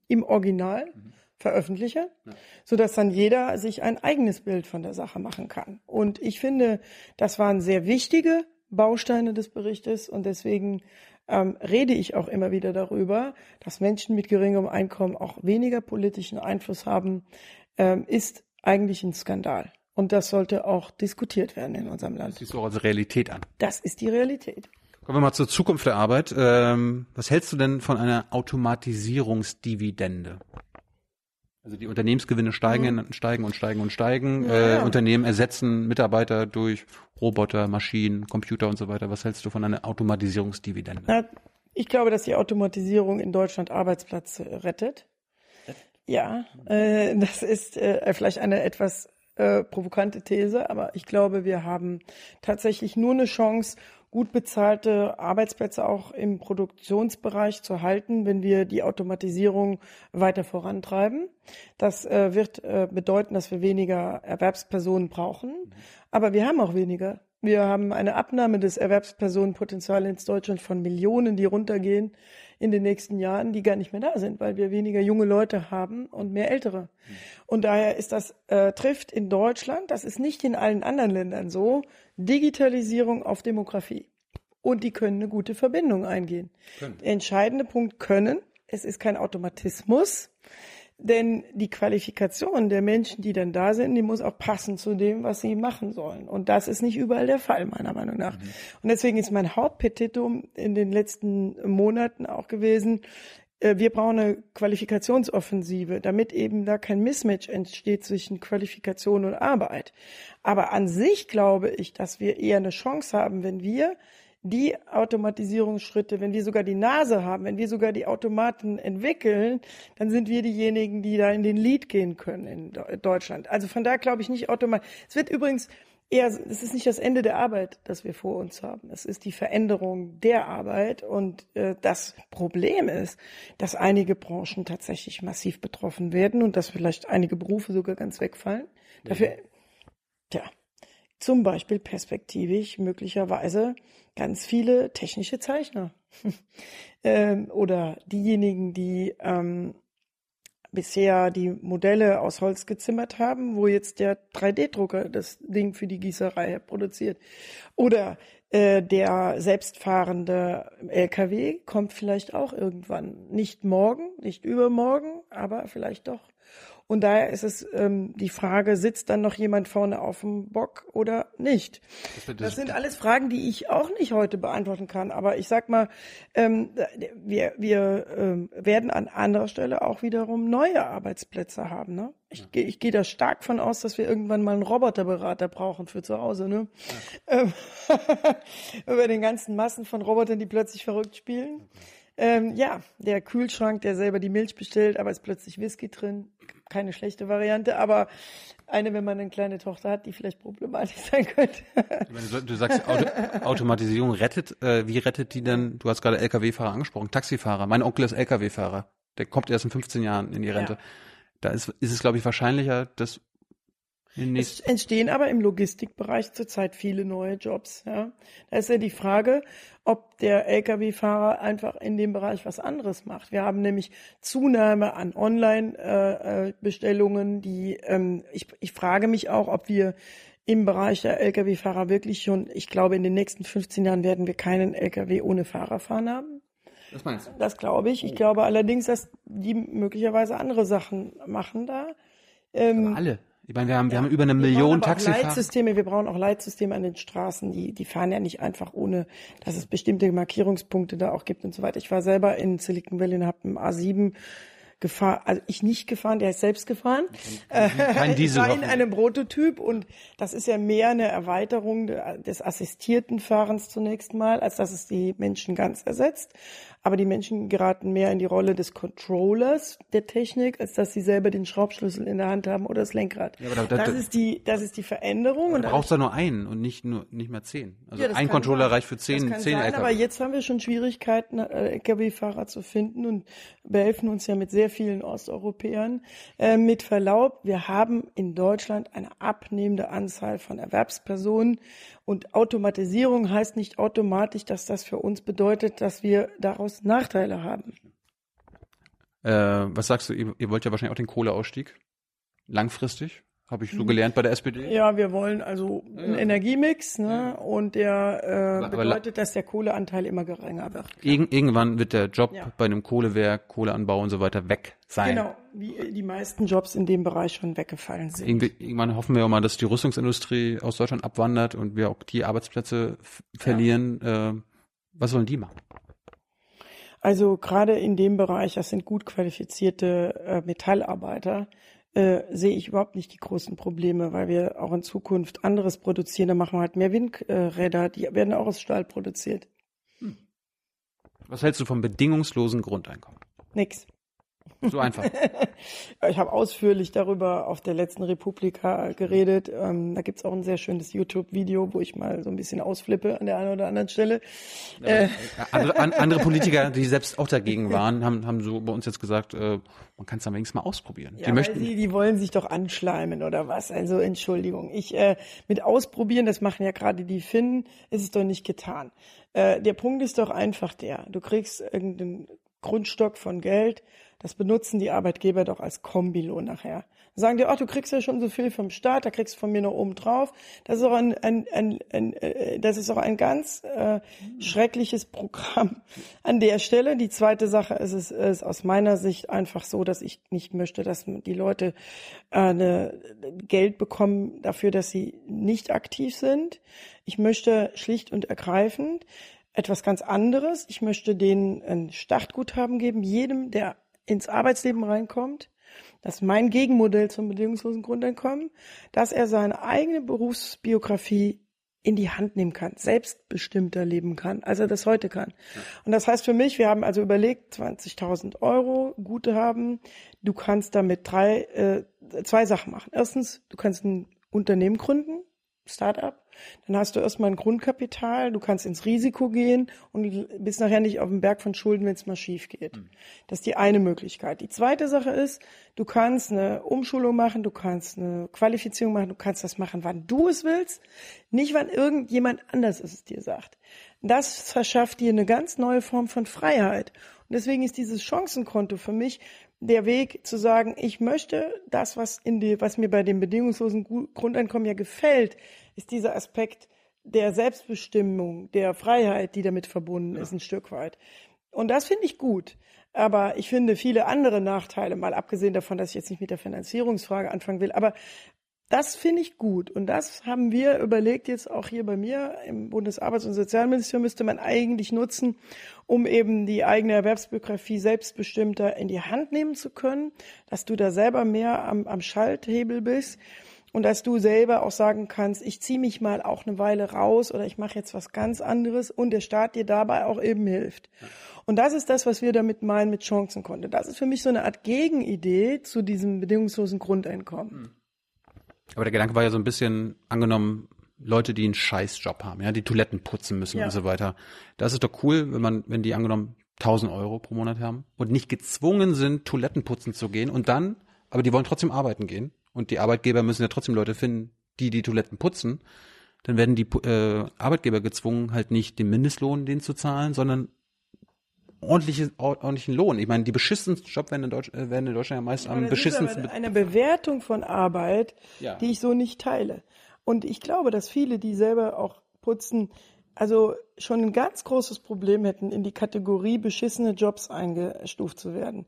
S2: im Original mhm. veröffentliche, ja. so dass dann jeder sich ein eigenes Bild von der Sache machen kann. Und ich finde, das waren sehr wichtige Bausteine des Berichtes und deswegen ähm, rede ich auch immer wieder darüber, dass Menschen mit geringem Einkommen auch weniger politischen Einfluss haben, ähm, ist eigentlich ein Skandal. Und das sollte auch diskutiert werden in unserem Land. Das
S1: siehst du auch als Realität an.
S2: Das ist die Realität.
S1: Kommen wir mal zur Zukunft der Arbeit. Ähm, was hältst du denn von einer Automatisierungsdividende? Also die Unternehmensgewinne steigen, mhm. steigen und steigen und steigen. Ja, äh, Unternehmen ersetzen Mitarbeiter durch Roboter, Maschinen, Computer und so weiter. Was hältst du von einer Automatisierungsdividende? Na,
S2: ich glaube, dass die Automatisierung in Deutschland Arbeitsplätze rettet. Ja, äh, das ist äh, vielleicht eine etwas äh, provokante These, aber ich glaube, wir haben tatsächlich nur eine Chance, gut bezahlte Arbeitsplätze auch im Produktionsbereich zu halten, wenn wir die Automatisierung weiter vorantreiben. Das äh, wird äh, bedeuten, dass wir weniger Erwerbspersonen brauchen. Aber wir haben auch weniger. Wir haben eine Abnahme des Erwerbspersonenpotenzials in Deutschland von Millionen, die runtergehen in den nächsten Jahren, die gar nicht mehr da sind, weil wir weniger junge Leute haben und mehr ältere. Und daher ist das äh, trifft in Deutschland, das ist nicht in allen anderen Ländern so, Digitalisierung auf Demografie. Und die können eine gute Verbindung eingehen. Können. Der entscheidende Punkt können. Es ist kein Automatismus. Denn die Qualifikation der Menschen, die dann da sind, die muss auch passen zu dem, was sie machen sollen. Und das ist nicht überall der Fall, meiner Meinung nach. Mhm. Und deswegen ist mein Hauptpetitum in den letzten Monaten auch gewesen, äh, wir brauchen eine Qualifikationsoffensive, damit eben da kein Mismatch entsteht zwischen Qualifikation und Arbeit. Aber an sich glaube ich, dass wir eher eine Chance haben, wenn wir die Automatisierungsschritte, wenn wir sogar die Nase haben, wenn wir sogar die Automaten entwickeln, dann sind wir diejenigen, die da in den Lead gehen können in Deutschland. Also von daher glaube ich nicht automatisch. Es wird übrigens eher, es ist nicht das Ende der Arbeit, das wir vor uns haben. Es ist die Veränderung der Arbeit und äh, das Problem ist, dass einige Branchen tatsächlich massiv betroffen werden und dass vielleicht einige Berufe sogar ganz wegfallen. Dafür, tja, zum Beispiel perspektivisch möglicherweise ganz viele technische Zeichner ähm, oder diejenigen, die ähm, bisher die Modelle aus Holz gezimmert haben, wo jetzt der 3D-Drucker das Ding für die Gießerei produziert. Oder äh, der selbstfahrende LKW kommt vielleicht auch irgendwann. Nicht morgen, nicht übermorgen, aber vielleicht doch. Und daher ist es ähm, die Frage, sitzt dann noch jemand vorne auf dem Bock oder nicht? Das, das, sind alles Fragen, die ich auch nicht heute beantworten kann. Aber ich sag mal, ähm, wir, wir ähm, werden an anderer Stelle auch wiederum neue Arbeitsplätze haben. Ne? Ich, ja. ich gehe da stark von aus, dass wir irgendwann mal einen Roboterberater brauchen für zu Hause. Ne? Ja. Ähm, über den ganzen Massen von Robotern, die plötzlich verrückt spielen. Okay. Ähm, ja, der Kühlschrank, der selber die Milch bestellt, aber ist plötzlich Whisky drin. Keine schlechte Variante, aber eine, wenn man eine kleine Tochter hat, die vielleicht problematisch sein könnte.
S1: du sagst, Auto Automatisierung rettet, äh, wie rettet die denn, du hast gerade Lkw-Fahrer angesprochen, Taxifahrer. Mein Onkel ist Lkw-Fahrer. Der kommt erst in 15 Jahren in die Rente. Ja. Da ist, ist es, glaube ich, wahrscheinlicher, dass
S2: es entstehen aber im Logistikbereich zurzeit viele neue Jobs. Ja. Da ist ja die Frage, ob der Lkw-Fahrer einfach in dem Bereich was anderes macht. Wir haben nämlich Zunahme an Online-Bestellungen, die ähm, ich, ich frage mich auch, ob wir im Bereich der Lkw-Fahrer wirklich schon, ich glaube, in den nächsten 15 Jahren werden wir keinen Lkw ohne Fahrer fahren haben.
S1: Das meinst du?
S2: Das glaube ich. Ich glaube allerdings, dass die möglicherweise andere Sachen machen da.
S1: Ähm, Aber alle. Ich meine, wir haben, wir haben über eine Million Taxifahrer.
S2: Leitsysteme, wir brauchen auch Leitsysteme an den Straßen, die, die fahren ja nicht einfach ohne, dass es bestimmte Markierungspunkte da auch gibt und so weiter. Ich war selber in Silicon Valley und habe einen A7 gefahren, also ich nicht gefahren, der ist selbst gefahren. Kein Diesel. ich war in einem Prototyp und das ist ja mehr eine Erweiterung des assistierten Fahrens zunächst mal, als dass es die Menschen ganz ersetzt. Aber die Menschen geraten mehr in die Rolle des Controllers der Technik, als dass sie selber den Schraubschlüssel in der Hand haben oder das Lenkrad. Ja, da, da, das ist die, das ist die Veränderung.
S1: Du brauchst da nur einen und nicht nur nicht mehr zehn. Also ja, ein Controller sein. reicht für zehn, zehn sein,
S2: LKW. Aber jetzt haben wir schon Schwierigkeiten, äh, LKW-Fahrer zu finden und behelfen uns ja mit sehr vielen Osteuropäern. Äh, mit Verlaub, wir haben in Deutschland eine abnehmende Anzahl von Erwerbspersonen und Automatisierung heißt nicht automatisch, dass das für uns bedeutet, dass wir daraus Nachteile haben.
S1: Äh, was sagst du, ihr, ihr wollt ja wahrscheinlich auch den Kohleausstieg langfristig? Habe ich so gelernt bei der SPD?
S2: Ja, wir wollen also einen ja. Energiemix, ne? Ja. Und der äh, bedeutet, dass der Kohleanteil immer geringer wird.
S1: Irg irgendwann wird der Job ja. bei einem Kohlewerk, Kohleanbau und so weiter weg sein. Genau,
S2: wie die meisten Jobs in dem Bereich schon weggefallen sind.
S1: Irgendwie, irgendwann hoffen wir auch mal, dass die Rüstungsindustrie aus Deutschland abwandert und wir auch die Arbeitsplätze verlieren. Äh, was sollen die machen?
S2: Also gerade in dem Bereich, das sind gut qualifizierte äh, Metallarbeiter, äh, sehe ich überhaupt nicht die großen Probleme, weil wir auch in Zukunft anderes produzieren. Da machen wir halt mehr Windräder, die werden auch aus Stahl produziert. Hm.
S1: Was hältst du vom bedingungslosen Grundeinkommen?
S2: Nix.
S1: So einfach.
S2: ich habe ausführlich darüber auf der letzten Republika geredet. Ähm, da gibt's auch ein sehr schönes YouTube-Video, wo ich mal so ein bisschen ausflippe an der einen oder anderen Stelle.
S1: Äh, andere, an, andere, Politiker, die selbst auch dagegen waren, haben, haben so bei uns jetzt gesagt, äh, man kann es dann wenigstens mal ausprobieren.
S2: Ja, die, möchten sie, die wollen sich doch anschleimen oder was. Also Entschuldigung. Ich äh, mit ausprobieren, das machen ja gerade die Finnen, ist es doch nicht getan. Äh, der Punkt ist doch einfach der. Du kriegst irgendeinen Grundstock von Geld das benutzen die Arbeitgeber doch als Kombilohn nachher. sagen die, ach, du kriegst ja schon so viel vom Staat, da kriegst du von mir noch oben drauf. Das ist auch ein, ein, ein, ein äh, das ist auch ein ganz äh, schreckliches Programm an der Stelle. Die zweite Sache ist es ist aus meiner Sicht einfach so, dass ich nicht möchte, dass die Leute äh, eine, Geld bekommen dafür, dass sie nicht aktiv sind. Ich möchte schlicht und ergreifend etwas ganz anderes. Ich möchte denen ein Startguthaben geben, jedem, der ins Arbeitsleben reinkommt, das ist mein Gegenmodell zum bedingungslosen Grundeinkommen, dass er seine eigene Berufsbiografie in die Hand nehmen kann, selbstbestimmter leben kann, als er das heute kann. Und das heißt für mich, wir haben also überlegt, 20.000 Euro Gute haben. Du kannst damit drei, äh, zwei Sachen machen. Erstens, du kannst ein Unternehmen gründen, Startup. Dann hast du erstmal ein Grundkapital, du kannst ins Risiko gehen und bist nachher nicht auf dem Berg von Schulden, wenn es mal schief geht. Mhm. Das ist die eine Möglichkeit. Die zweite Sache ist, du kannst eine Umschulung machen, du kannst eine Qualifizierung machen, du kannst das machen, wann du es willst, nicht wann irgendjemand anders es dir sagt. Das verschafft dir eine ganz neue Form von Freiheit. Und deswegen ist dieses Chancenkonto für mich der Weg zu sagen, ich möchte das, was in die, was mir bei dem bedingungslosen Grundeinkommen ja gefällt, ist dieser Aspekt der Selbstbestimmung, der Freiheit, die damit verbunden ja. ist, ein Stück weit. Und das finde ich gut. Aber ich finde viele andere Nachteile, mal abgesehen davon, dass ich jetzt nicht mit der Finanzierungsfrage anfangen will, aber das finde ich gut. Und das haben wir überlegt jetzt auch hier bei mir im Bundesarbeits- und Sozialministerium müsste man eigentlich nutzen, um eben die eigene Erwerbsbiografie selbstbestimmter in die Hand nehmen zu können, dass du da selber mehr am, am Schalthebel bist und dass du selber auch sagen kannst, ich ziehe mich mal auch eine Weile raus oder ich mache jetzt was ganz anderes und der Staat dir dabei auch eben hilft. Und das ist das, was wir damit meinen mit Chancenkonto. Das ist für mich so eine Art Gegenidee zu diesem bedingungslosen Grundeinkommen. Hm.
S1: Aber der Gedanke war ja so ein bisschen angenommen, Leute, die einen Scheißjob haben, ja, die Toiletten putzen müssen ja. und so weiter. Das ist doch cool, wenn man, wenn die angenommen 1000 Euro pro Monat haben und nicht gezwungen sind, Toiletten putzen zu gehen und dann, aber die wollen trotzdem arbeiten gehen und die Arbeitgeber müssen ja trotzdem Leute finden, die die Toiletten putzen. Dann werden die äh, Arbeitgeber gezwungen, halt nicht den Mindestlohn den zu zahlen, sondern ordentliche, ordentlichen Lohn. Ich meine, die beschissensten Jobs werden in, Deutsch, äh, werden in Deutschland ja meist am beschissensten.
S2: Eine Bewertung von Arbeit, ja. die ich so nicht teile. Und ich glaube, dass viele, die selber auch putzen, also schon ein ganz großes Problem hätten, in die Kategorie beschissene Jobs eingestuft zu werden.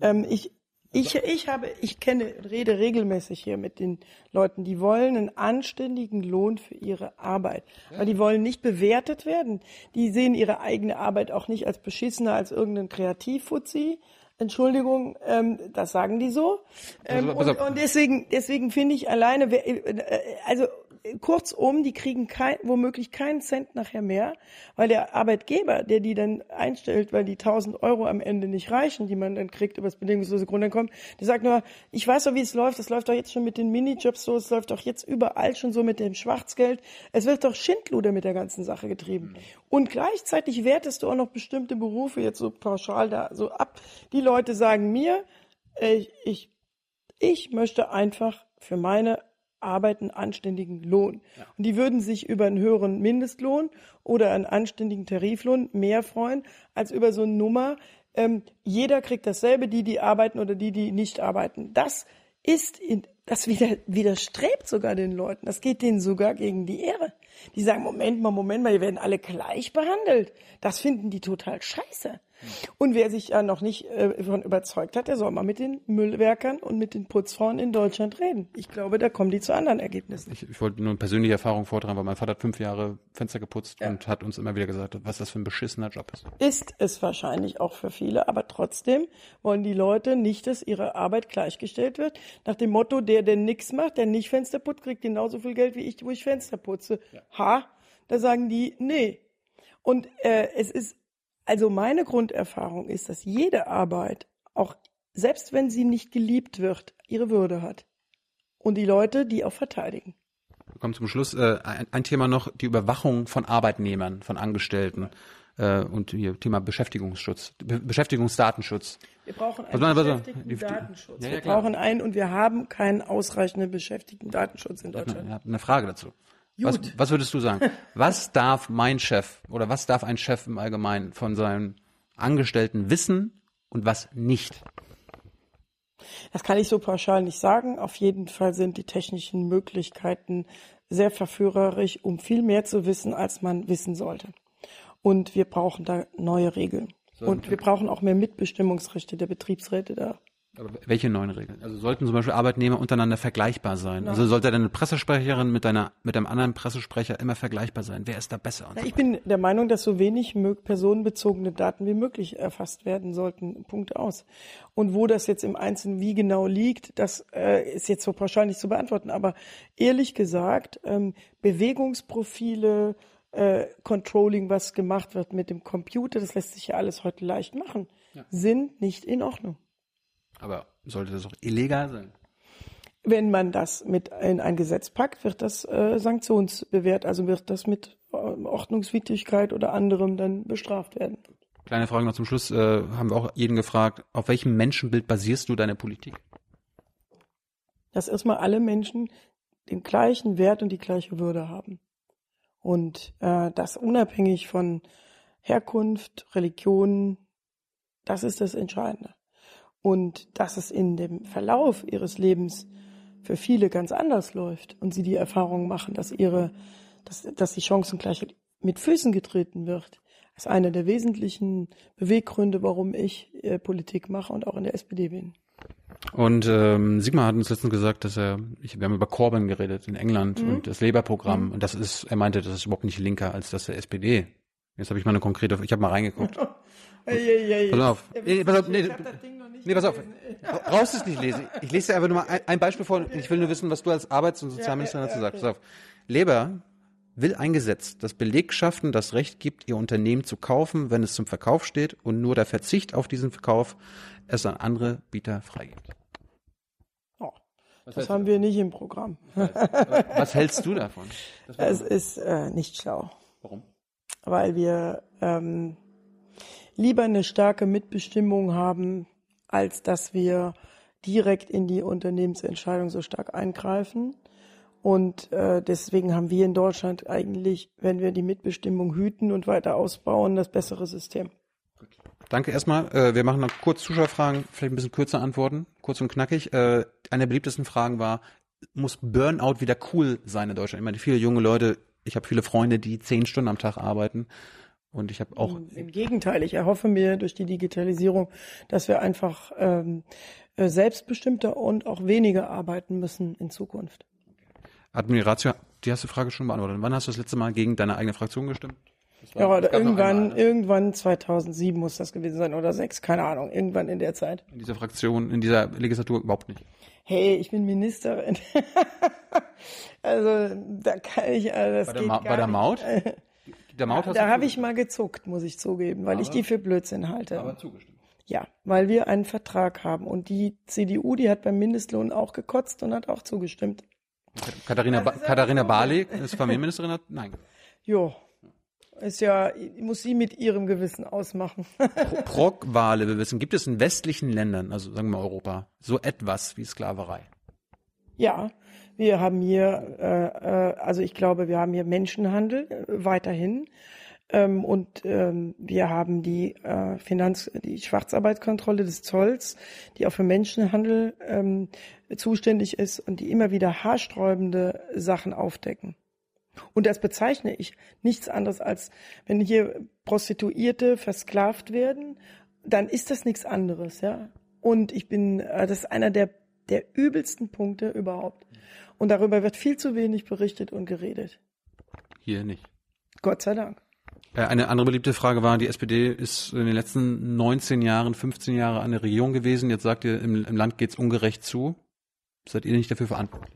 S2: Ähm, ich ich, ich habe, ich kenne, rede regelmäßig hier mit den Leuten, die wollen einen anständigen Lohn für ihre Arbeit. Ja. Weil die wollen nicht bewertet werden. Die sehen ihre eigene Arbeit auch nicht als beschissener als irgendein Kreativfuzzi. Entschuldigung, ähm, das sagen die so. Ähm, also, und, und deswegen, deswegen finde ich alleine, äh, also kurzum, die kriegen kein, womöglich keinen Cent nachher mehr, weil der Arbeitgeber, der die dann einstellt, weil die 1000 Euro am Ende nicht reichen, die man dann kriegt über das bedingungslose Grundeinkommen, der sagt nur, ich weiß doch, wie es läuft, es läuft doch jetzt schon mit den Minijobs so, es läuft doch jetzt überall schon so mit dem Schwarzgeld, es wird doch Schindluder mit der ganzen Sache getrieben. Und gleichzeitig wertest du auch noch bestimmte Berufe jetzt so pauschal da so ab. Die Leute sagen mir, ich, ich, ich möchte einfach für meine Arbeit einen anständigen Lohn. Ja. Und die würden sich über einen höheren Mindestlohn oder einen anständigen Tariflohn mehr freuen, als über so eine Nummer. Ähm, jeder kriegt dasselbe, die, die arbeiten oder die, die nicht arbeiten. Das ist, in, das widerstrebt sogar den Leuten. Das geht denen sogar gegen die Ehre. Die sagen, Moment mal, Moment mal, die werden alle gleich behandelt. Das finden die total scheiße. Und wer sich ja noch nicht äh, davon überzeugt hat, der soll mal mit den Müllwerkern und mit den Putzfrauen in Deutschland reden. Ich glaube, da kommen die zu anderen Ergebnissen.
S1: Ich, ich wollte nur eine persönliche Erfahrung vortragen, weil mein Vater hat fünf Jahre Fenster geputzt ja. und hat uns immer wieder gesagt, was das für ein beschissener Job ist.
S2: Ist es wahrscheinlich auch für viele, aber trotzdem wollen die Leute nicht, dass ihre Arbeit gleichgestellt wird. Nach dem Motto, der, der nichts macht, der nicht Fenster putzt, kriegt genauso viel Geld wie ich, wo ich Fenster putze. Ja. Ha, da sagen die, nee. Und äh, es ist also meine Grunderfahrung ist, dass jede Arbeit, auch selbst wenn sie nicht geliebt wird, ihre Würde hat. Und die Leute, die auch verteidigen.
S1: Wir kommen zum Schluss. Äh, ein, ein, Thema noch, die Überwachung von Arbeitnehmern, von Angestellten äh, und hier Thema Beschäftigungsschutz, Be Beschäftigungsdatenschutz.
S2: Wir brauchen einen also, Beschäftigten-Datenschutz. Ja, ja, wir brauchen einen und wir haben keinen ausreichenden Beschäftigten-Datenschutz in Deutschland.
S1: Ich habe eine Frage dazu. Was, was würdest du sagen? Was darf mein Chef oder was darf ein Chef im Allgemeinen von seinen Angestellten wissen und was nicht?
S2: Das kann ich so pauschal nicht sagen. Auf jeden Fall sind die technischen Möglichkeiten sehr verführerisch, um viel mehr zu wissen, als man wissen sollte. Und wir brauchen da neue Regeln. Und wir brauchen auch mehr Mitbestimmungsrechte der Betriebsräte da.
S1: Aber welche neuen Regeln? Also sollten zum Beispiel Arbeitnehmer untereinander vergleichbar sein? Nein. Also sollte deine Pressesprecherin mit deiner mit einem anderen Pressesprecher immer vergleichbar sein? Wer ist da besser?
S2: Na, ich bin der Meinung, dass so wenig personenbezogene Daten wie möglich erfasst werden sollten. Punkt aus. Und wo das jetzt im Einzelnen wie genau liegt, das äh, ist jetzt so pauschal nicht zu beantworten. Aber ehrlich gesagt, ähm, Bewegungsprofile, äh, Controlling, was gemacht wird mit dem Computer, das lässt sich ja alles heute leicht machen, ja. sind nicht in Ordnung.
S1: Aber sollte das auch illegal sein?
S2: Wenn man das mit in ein Gesetz packt, wird das äh, sanktionsbewehrt, also wird das mit äh, Ordnungswidrigkeit oder anderem dann bestraft werden.
S1: Kleine Frage noch zum Schluss, äh, haben wir auch jeden gefragt, auf welchem Menschenbild basierst du deine Politik?
S2: Dass erstmal alle Menschen den gleichen Wert und die gleiche Würde haben. Und äh, das unabhängig von Herkunft, Religion, das ist das Entscheidende und dass es in dem Verlauf ihres Lebens für viele ganz anders läuft und sie die Erfahrung machen, dass ihre, dass, dass die Chancengleichheit mit Füßen getreten wird, ist einer der wesentlichen Beweggründe, warum ich äh, Politik mache und auch in der SPD bin.
S1: Und ähm, Sigmar hat uns letztens gesagt, dass er, ich, wir haben über Corbyn geredet in England mhm. und das Labour-Programm mhm. und das ist, er meinte, das ist überhaupt nicht linker als das der SPD. Jetzt habe ich mal eine konkrete, ich habe mal reingeguckt. Pass auf. Nee, pass auf, nee, nee, pass auf. Brauchst es nicht lesen. Ich lese dir einfach nur mal ein Beispiel vor. Ich will nur wissen, was du als Arbeits- und Sozialminister ja, dazu sagst. Pass auf. Leber will ein Gesetz, das Belegschaften das Recht gibt, ihr Unternehmen zu kaufen, wenn es zum Verkauf steht und nur der Verzicht auf diesen Verkauf es an andere Bieter freigibt.
S2: Oh, das haben wir nicht im Programm.
S1: Was hältst du davon?
S2: Es ist äh, nicht schlau.
S1: Warum?
S2: Weil wir ähm, lieber eine starke Mitbestimmung haben, als dass wir direkt in die Unternehmensentscheidung so stark eingreifen. Und äh, deswegen haben wir in Deutschland eigentlich, wenn wir die Mitbestimmung hüten und weiter ausbauen, das bessere System.
S1: Danke erstmal. Äh, wir machen noch kurz Zuschauerfragen, vielleicht ein bisschen kürzer antworten, kurz und knackig. Äh, eine der beliebtesten Fragen war, muss Burnout wieder cool sein in Deutschland? Ich meine, viele junge Leute, ich habe viele Freunde, die zehn Stunden am Tag arbeiten und ich habe auch.
S2: Im Gegenteil, ich erhoffe mir durch die Digitalisierung, dass wir einfach ähm, äh, selbstbestimmter und auch weniger arbeiten müssen in Zukunft.
S1: Admiratio, die hast du Frage schon beantwortet. Wann hast du das letzte Mal gegen deine eigene Fraktion gestimmt?
S2: Ja, oder irgendwann, irgendwann 2007 muss das gewesen sein oder sechs, keine Ahnung, irgendwann in der Zeit.
S1: In dieser Fraktion, in dieser Legislatur überhaupt nicht.
S2: Hey, ich bin Ministerin. also da kann ich, also das
S1: Bei der, Ma bei der
S2: nicht.
S1: Der Maut hast
S2: Da habe ich mal gezuckt, muss ich zugeben, weil ich
S1: Aber-
S2: die für Blödsinn halte.
S1: aber zugestimmt.
S2: Ja, weil wir einen Vertrag haben und die CDU, die hat beim Mindestlohn auch gekotzt und hat auch zugestimmt.
S1: Katharina, ba
S2: ja
S1: Katharina. Barley ist Familienministerin, hat nein.
S2: Jo. Ist ja, muss sie mit ihrem Gewissen ausmachen.
S1: Pro- Prog-Wale, wir wissen, gibt es in westlichen Ländern, also sagen wir Europa, so etwas wie Sklaverei?
S2: ja, wir haben hier, äh, äh, also ich glaube, wir haben hier Menschenhandel äh, weiterhin. Ähm, und ähm, wir haben die äh, Finanz, die Schwarzarbeitskontrolle des Zolls, die auch für Menschenhandel ähm, zuständig ist und die immer wieder haarsträubende Sachen aufdecken. Und das bezeichne ich nichts anderes als, wenn hier Prostituierte versklavt werden, dann ist das nichts anderes, ja. Und ich bin, äh, das ist einer der, der übelsten Punkte überhaupt. Und darüber wird viel zu wenig berichtet und geredet.
S1: Hier nicht.
S2: Gott sei Dank.
S1: Äh, Eine andere beliebte Frage war, die SPD ist in den letzten 19 Jahren, 15 Jahre an der Regierung gewesen. Jetzt sagt ihr, im, im Land geht's ungerecht zu. Seid ihr nicht dafür verantwortlich?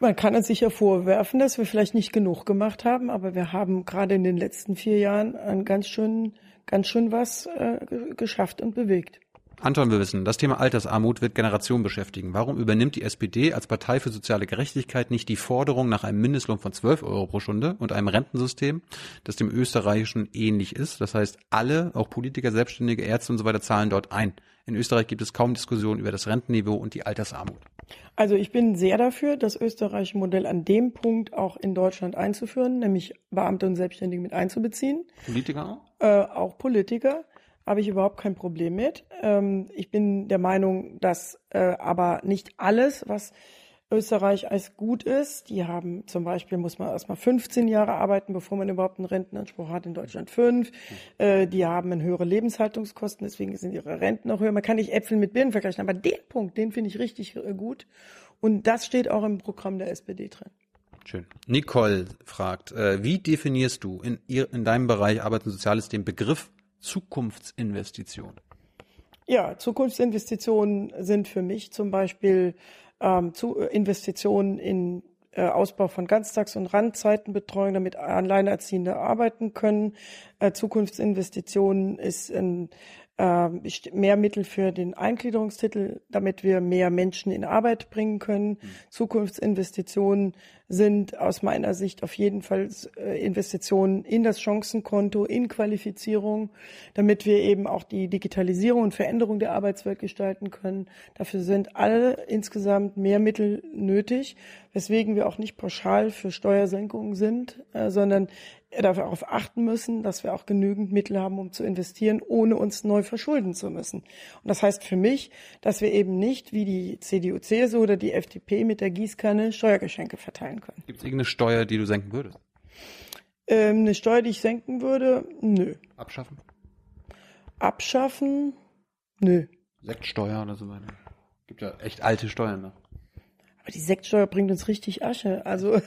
S2: Man kann uns sicher vorwerfen, dass wir vielleicht nicht genug gemacht haben, aber wir haben gerade in den letzten vier Jahren ganz schön, ganz schön was äh, ge- geschafft und bewegt.
S1: Anton, wir wissen, das Thema Altersarmut wird Generationen beschäftigen. Warum übernimmt die SPD als Partei für soziale Gerechtigkeit nicht die Forderung nach einem Mindestlohn von 12 Euro pro Stunde und einem Rentensystem, das dem österreichischen ähnlich ist? Das heißt, alle, auch Politiker, Selbstständige, Ärzte und so weiter, zahlen dort ein. In Österreich gibt es kaum Diskussionen über das Rentenniveau und die Altersarmut.
S2: Also ich bin sehr dafür, das österreichische Modell an dem Punkt auch in Deutschland einzuführen, nämlich Beamte und Selbstständige mit einzubeziehen.
S1: Politiker auch?
S2: äh, auch Politiker, habe ich überhaupt kein Problem mit. Ähm, ich bin der Meinung, dass äh, aber nicht alles, was Österreich als gut ist, die haben zum Beispiel, muss man erstmal 15 Jahre arbeiten, bevor man überhaupt einen Rentenanspruch hat, in Deutschland fünf. Äh, die haben eine höhere Lebenshaltungskosten, deswegen sind ihre Renten auch höher. Man kann nicht Äpfel mit Birnen vergleichen, aber den Punkt, den finde ich richtig äh, gut. Und das steht auch im Programm der SPD drin.
S1: Schön. Nicole fragt, äh, wie definierst du in, ihr, in deinem Bereich Arbeit und Soziales den Begriff Zukunftsinvestition?
S2: Ja, Zukunftsinvestitionen sind für mich zum Beispiel ähm, zu, äh, Investitionen in äh, Ausbau von Ganztags- und Randzeitenbetreuung, damit Alleinerziehende arbeiten können. Äh, Zukunftsinvestitionen ist ein, mehr Mittel für den Eingliederungstitel, damit wir mehr Menschen in Arbeit bringen können. Zukunftsinvestitionen sind aus meiner Sicht auf jeden Fall äh, Investitionen in das Chancenkonto, in Qualifizierung, damit wir eben auch die Digitalisierung und Veränderung der Arbeitswelt gestalten können. Dafür sind alle insgesamt mehr Mittel nötig, weswegen wir auch nicht pauschal für Steuersenkungen sind, äh, sondern darauf achten müssen, dass wir auch genügend Mittel haben, um zu investieren, ohne uns neu verschulden zu müssen. Und das heißt für mich, dass wir eben nicht wie die CDU, CSU oder die FDP mit der Gießkanne Steuergeschenke verteilen können.
S1: Gibt es irgendeine Steuer, die du senken würdest?
S2: Ähm, eine Steuer, die ich senken würde, nö.
S1: Abschaffen?
S2: Abschaffen, nö.
S1: Sektsteuer oder so weiter? Gibt ja echt alte Steuern noch.
S2: Aber die Sektsteuer bringt uns richtig Asche. Also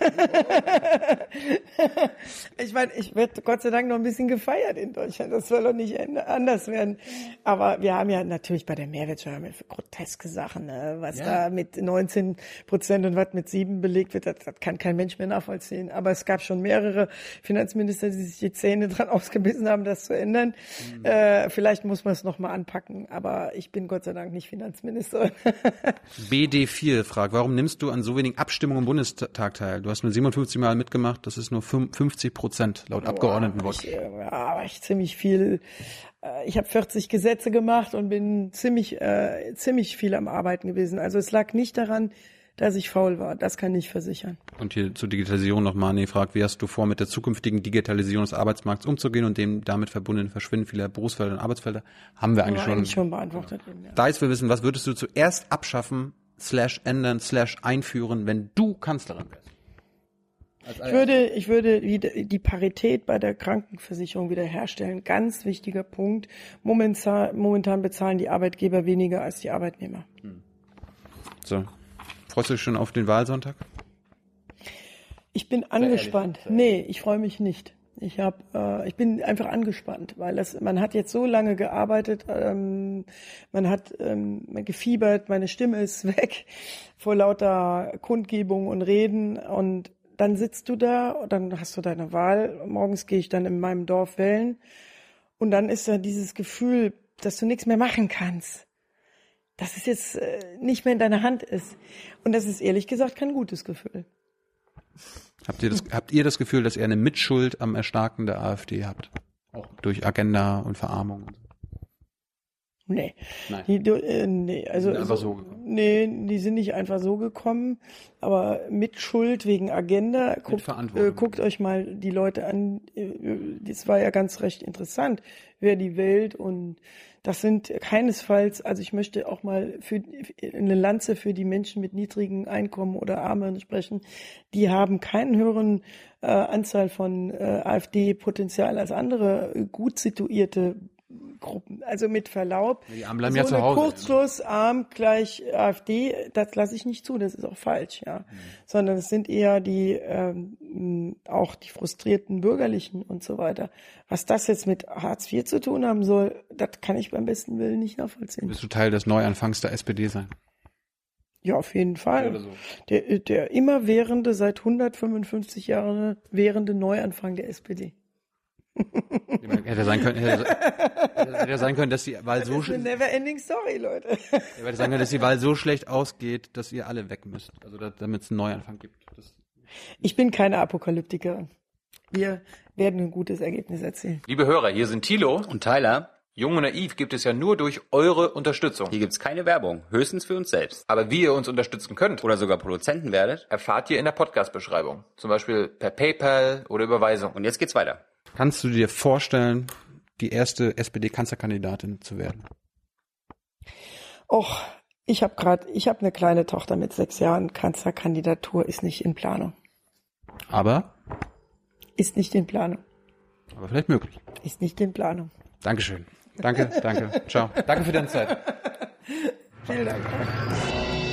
S2: ich meine, ich werde Gott sei Dank noch ein bisschen gefeiert in Deutschland. Das soll doch nicht anders werden. Aber wir haben ja natürlich bei der Mehrwertsteuer groteske Sachen, ne? was
S1: Ja.
S2: da mit 19 Prozent und was mit sieben belegt wird, das, das kann kein Mensch mehr nachvollziehen. Aber es gab schon mehrere Finanzminister, die sich die Zähne dran ausgebissen haben, das zu ändern. Äh, vielleicht muss man es noch mal anpacken. Aber ich bin Gott sei Dank nicht Finanzministerin.
S1: BD4 fragt, warum nimmst du an so wenigen Abstimmungen im Bundestag teil? Du hast nur 57 Mal mitgemacht, das ist nur 50 Prozent laut Abgeordnetenwatch.
S2: Ich, äh, ja, aber ich ziemlich viel. äh, Ich habe 40 Gesetze gemacht und bin ziemlich, äh, ziemlich viel am Arbeiten gewesen. Also es lag nicht daran, dass ich faul war. Das kann ich versichern.
S1: Und hier zur Digitalisierung noch Mani fragt, wie hast du vor, mit der zukünftigen Digitalisierung des Arbeitsmarkts umzugehen und dem damit verbundenen Verschwinden vieler Berufsfelder und Arbeitsfelder? Haben wir eigentlich
S2: War
S1: schon.
S2: eigentlich schon beantwortet. eben, Ja.
S1: Da ist wir wissen, was würdest du zuerst abschaffen, slash ändern, slash einführen, wenn du Kanzlerin wärst?
S2: Ich würde, ich würde wieder die Parität bei der Krankenversicherung wiederherstellen. Ganz wichtiger Punkt. Momentan, momentan bezahlen die Arbeitgeber weniger als die Arbeitnehmer.
S1: So. Freust du dich schon auf den Wahlsonntag?
S2: Ich bin angespannt. Nee, ich freue mich nicht. Ich habe, äh, ich bin einfach angespannt, weil das, man hat jetzt so lange gearbeitet, ähm, man hat ähm, gefiebert, meine Stimme ist weg vor lauter Kundgebung und Reden und dann sitzt du da, dann hast du deine Wahl. Morgens gehe ich dann in meinem Dorf wählen und dann ist da dieses Gefühl, dass du nichts mehr machen kannst. Dass es jetzt äh, nicht mehr in deiner Hand ist. Und das ist ehrlich gesagt kein gutes Gefühl.
S1: Habt ihr das, habt ihr das Gefühl, dass ihr eine Mitschuld am Erstarken der AfD habt? Auch durch Agenda und Verarmung?
S2: Nee.
S1: Nein.
S2: Die, äh, nee, also
S1: Die sind einfach so gekommen.
S2: Nee, die sind nicht einfach so gekommen, aber mit Schuld wegen Agenda. Guckt,
S1: Verantwortung.
S2: äh, guckt euch mal die Leute an. Äh, Das war ja ganz recht interessant, wer die wählt und das sind keinesfalls, also ich möchte auch mal für eine Lanze für die Menschen mit niedrigen Einkommen oder Armen sprechen. Die haben keinen höheren äh, Anzahl von äh, AfD-Potenzial als andere äh, gut situierte Gruppen. Also mit Verlaub.
S1: Die Armen bleiben
S2: so
S1: ja zu
S2: eine
S1: Hause.
S2: Kurzschluss, arm gleich AfD, das lasse ich nicht zu, das ist auch falsch, ja.
S1: Mhm.
S2: Sondern es sind eher die ähm, auch die frustrierten Bürgerlichen und so weiter. Was das jetzt mit Hartz IV zu tun haben soll, das kann ich beim besten Willen nicht nachvollziehen.
S1: Willst du Teil des Neuanfangs der SPD sein?
S2: Ja, auf jeden Fall.
S1: So.
S2: Der, der immerwährende, seit 155 Jahren währende Neuanfang der SPD.
S1: Hätte sein können, hätte, hätte sein können, dass die Wahl so
S2: Das ist eine
S1: sch-
S2: never ending story, Leute.
S1: hätte sein können, dass die Wahl so schlecht ausgeht, dass ihr alle weg müsst. Also da- damit es einen Neuanfang gibt. Das,
S2: Ich bin keine Apokalyptikerin. Wir werden ein gutes Ergebnis erzielen.
S3: Liebe Hörer, hier sind Thilo.
S4: Und Tyler,
S3: Jung und Naiv gibt es ja nur durch eure Unterstützung.
S4: hier gibt's keine Werbung, höchstens für uns selbst.
S3: Aber wie ihr uns unterstützen könnt,
S4: Oder sogar Produzenten werdet.
S3: erfahrt ihr in der Podcast-Beschreibung. Zum Beispiel per PayPal oder Überweisung.
S4: Und jetzt geht's weiter.
S1: Kannst du dir vorstellen, die erste SPD-Kanzlerkandidatin zu werden?
S2: Och, ich habe gerade, ich habe eine kleine Tochter mit sechs Jahren. Kanzlerkandidatur ist nicht in Planung.
S1: Aber,
S2: Ist nicht in Planung.
S1: aber vielleicht möglich.
S2: Ist nicht in Planung.
S1: Dankeschön. Danke, danke. Ciao. Danke für deine Zeit.
S2: Vielen Dank.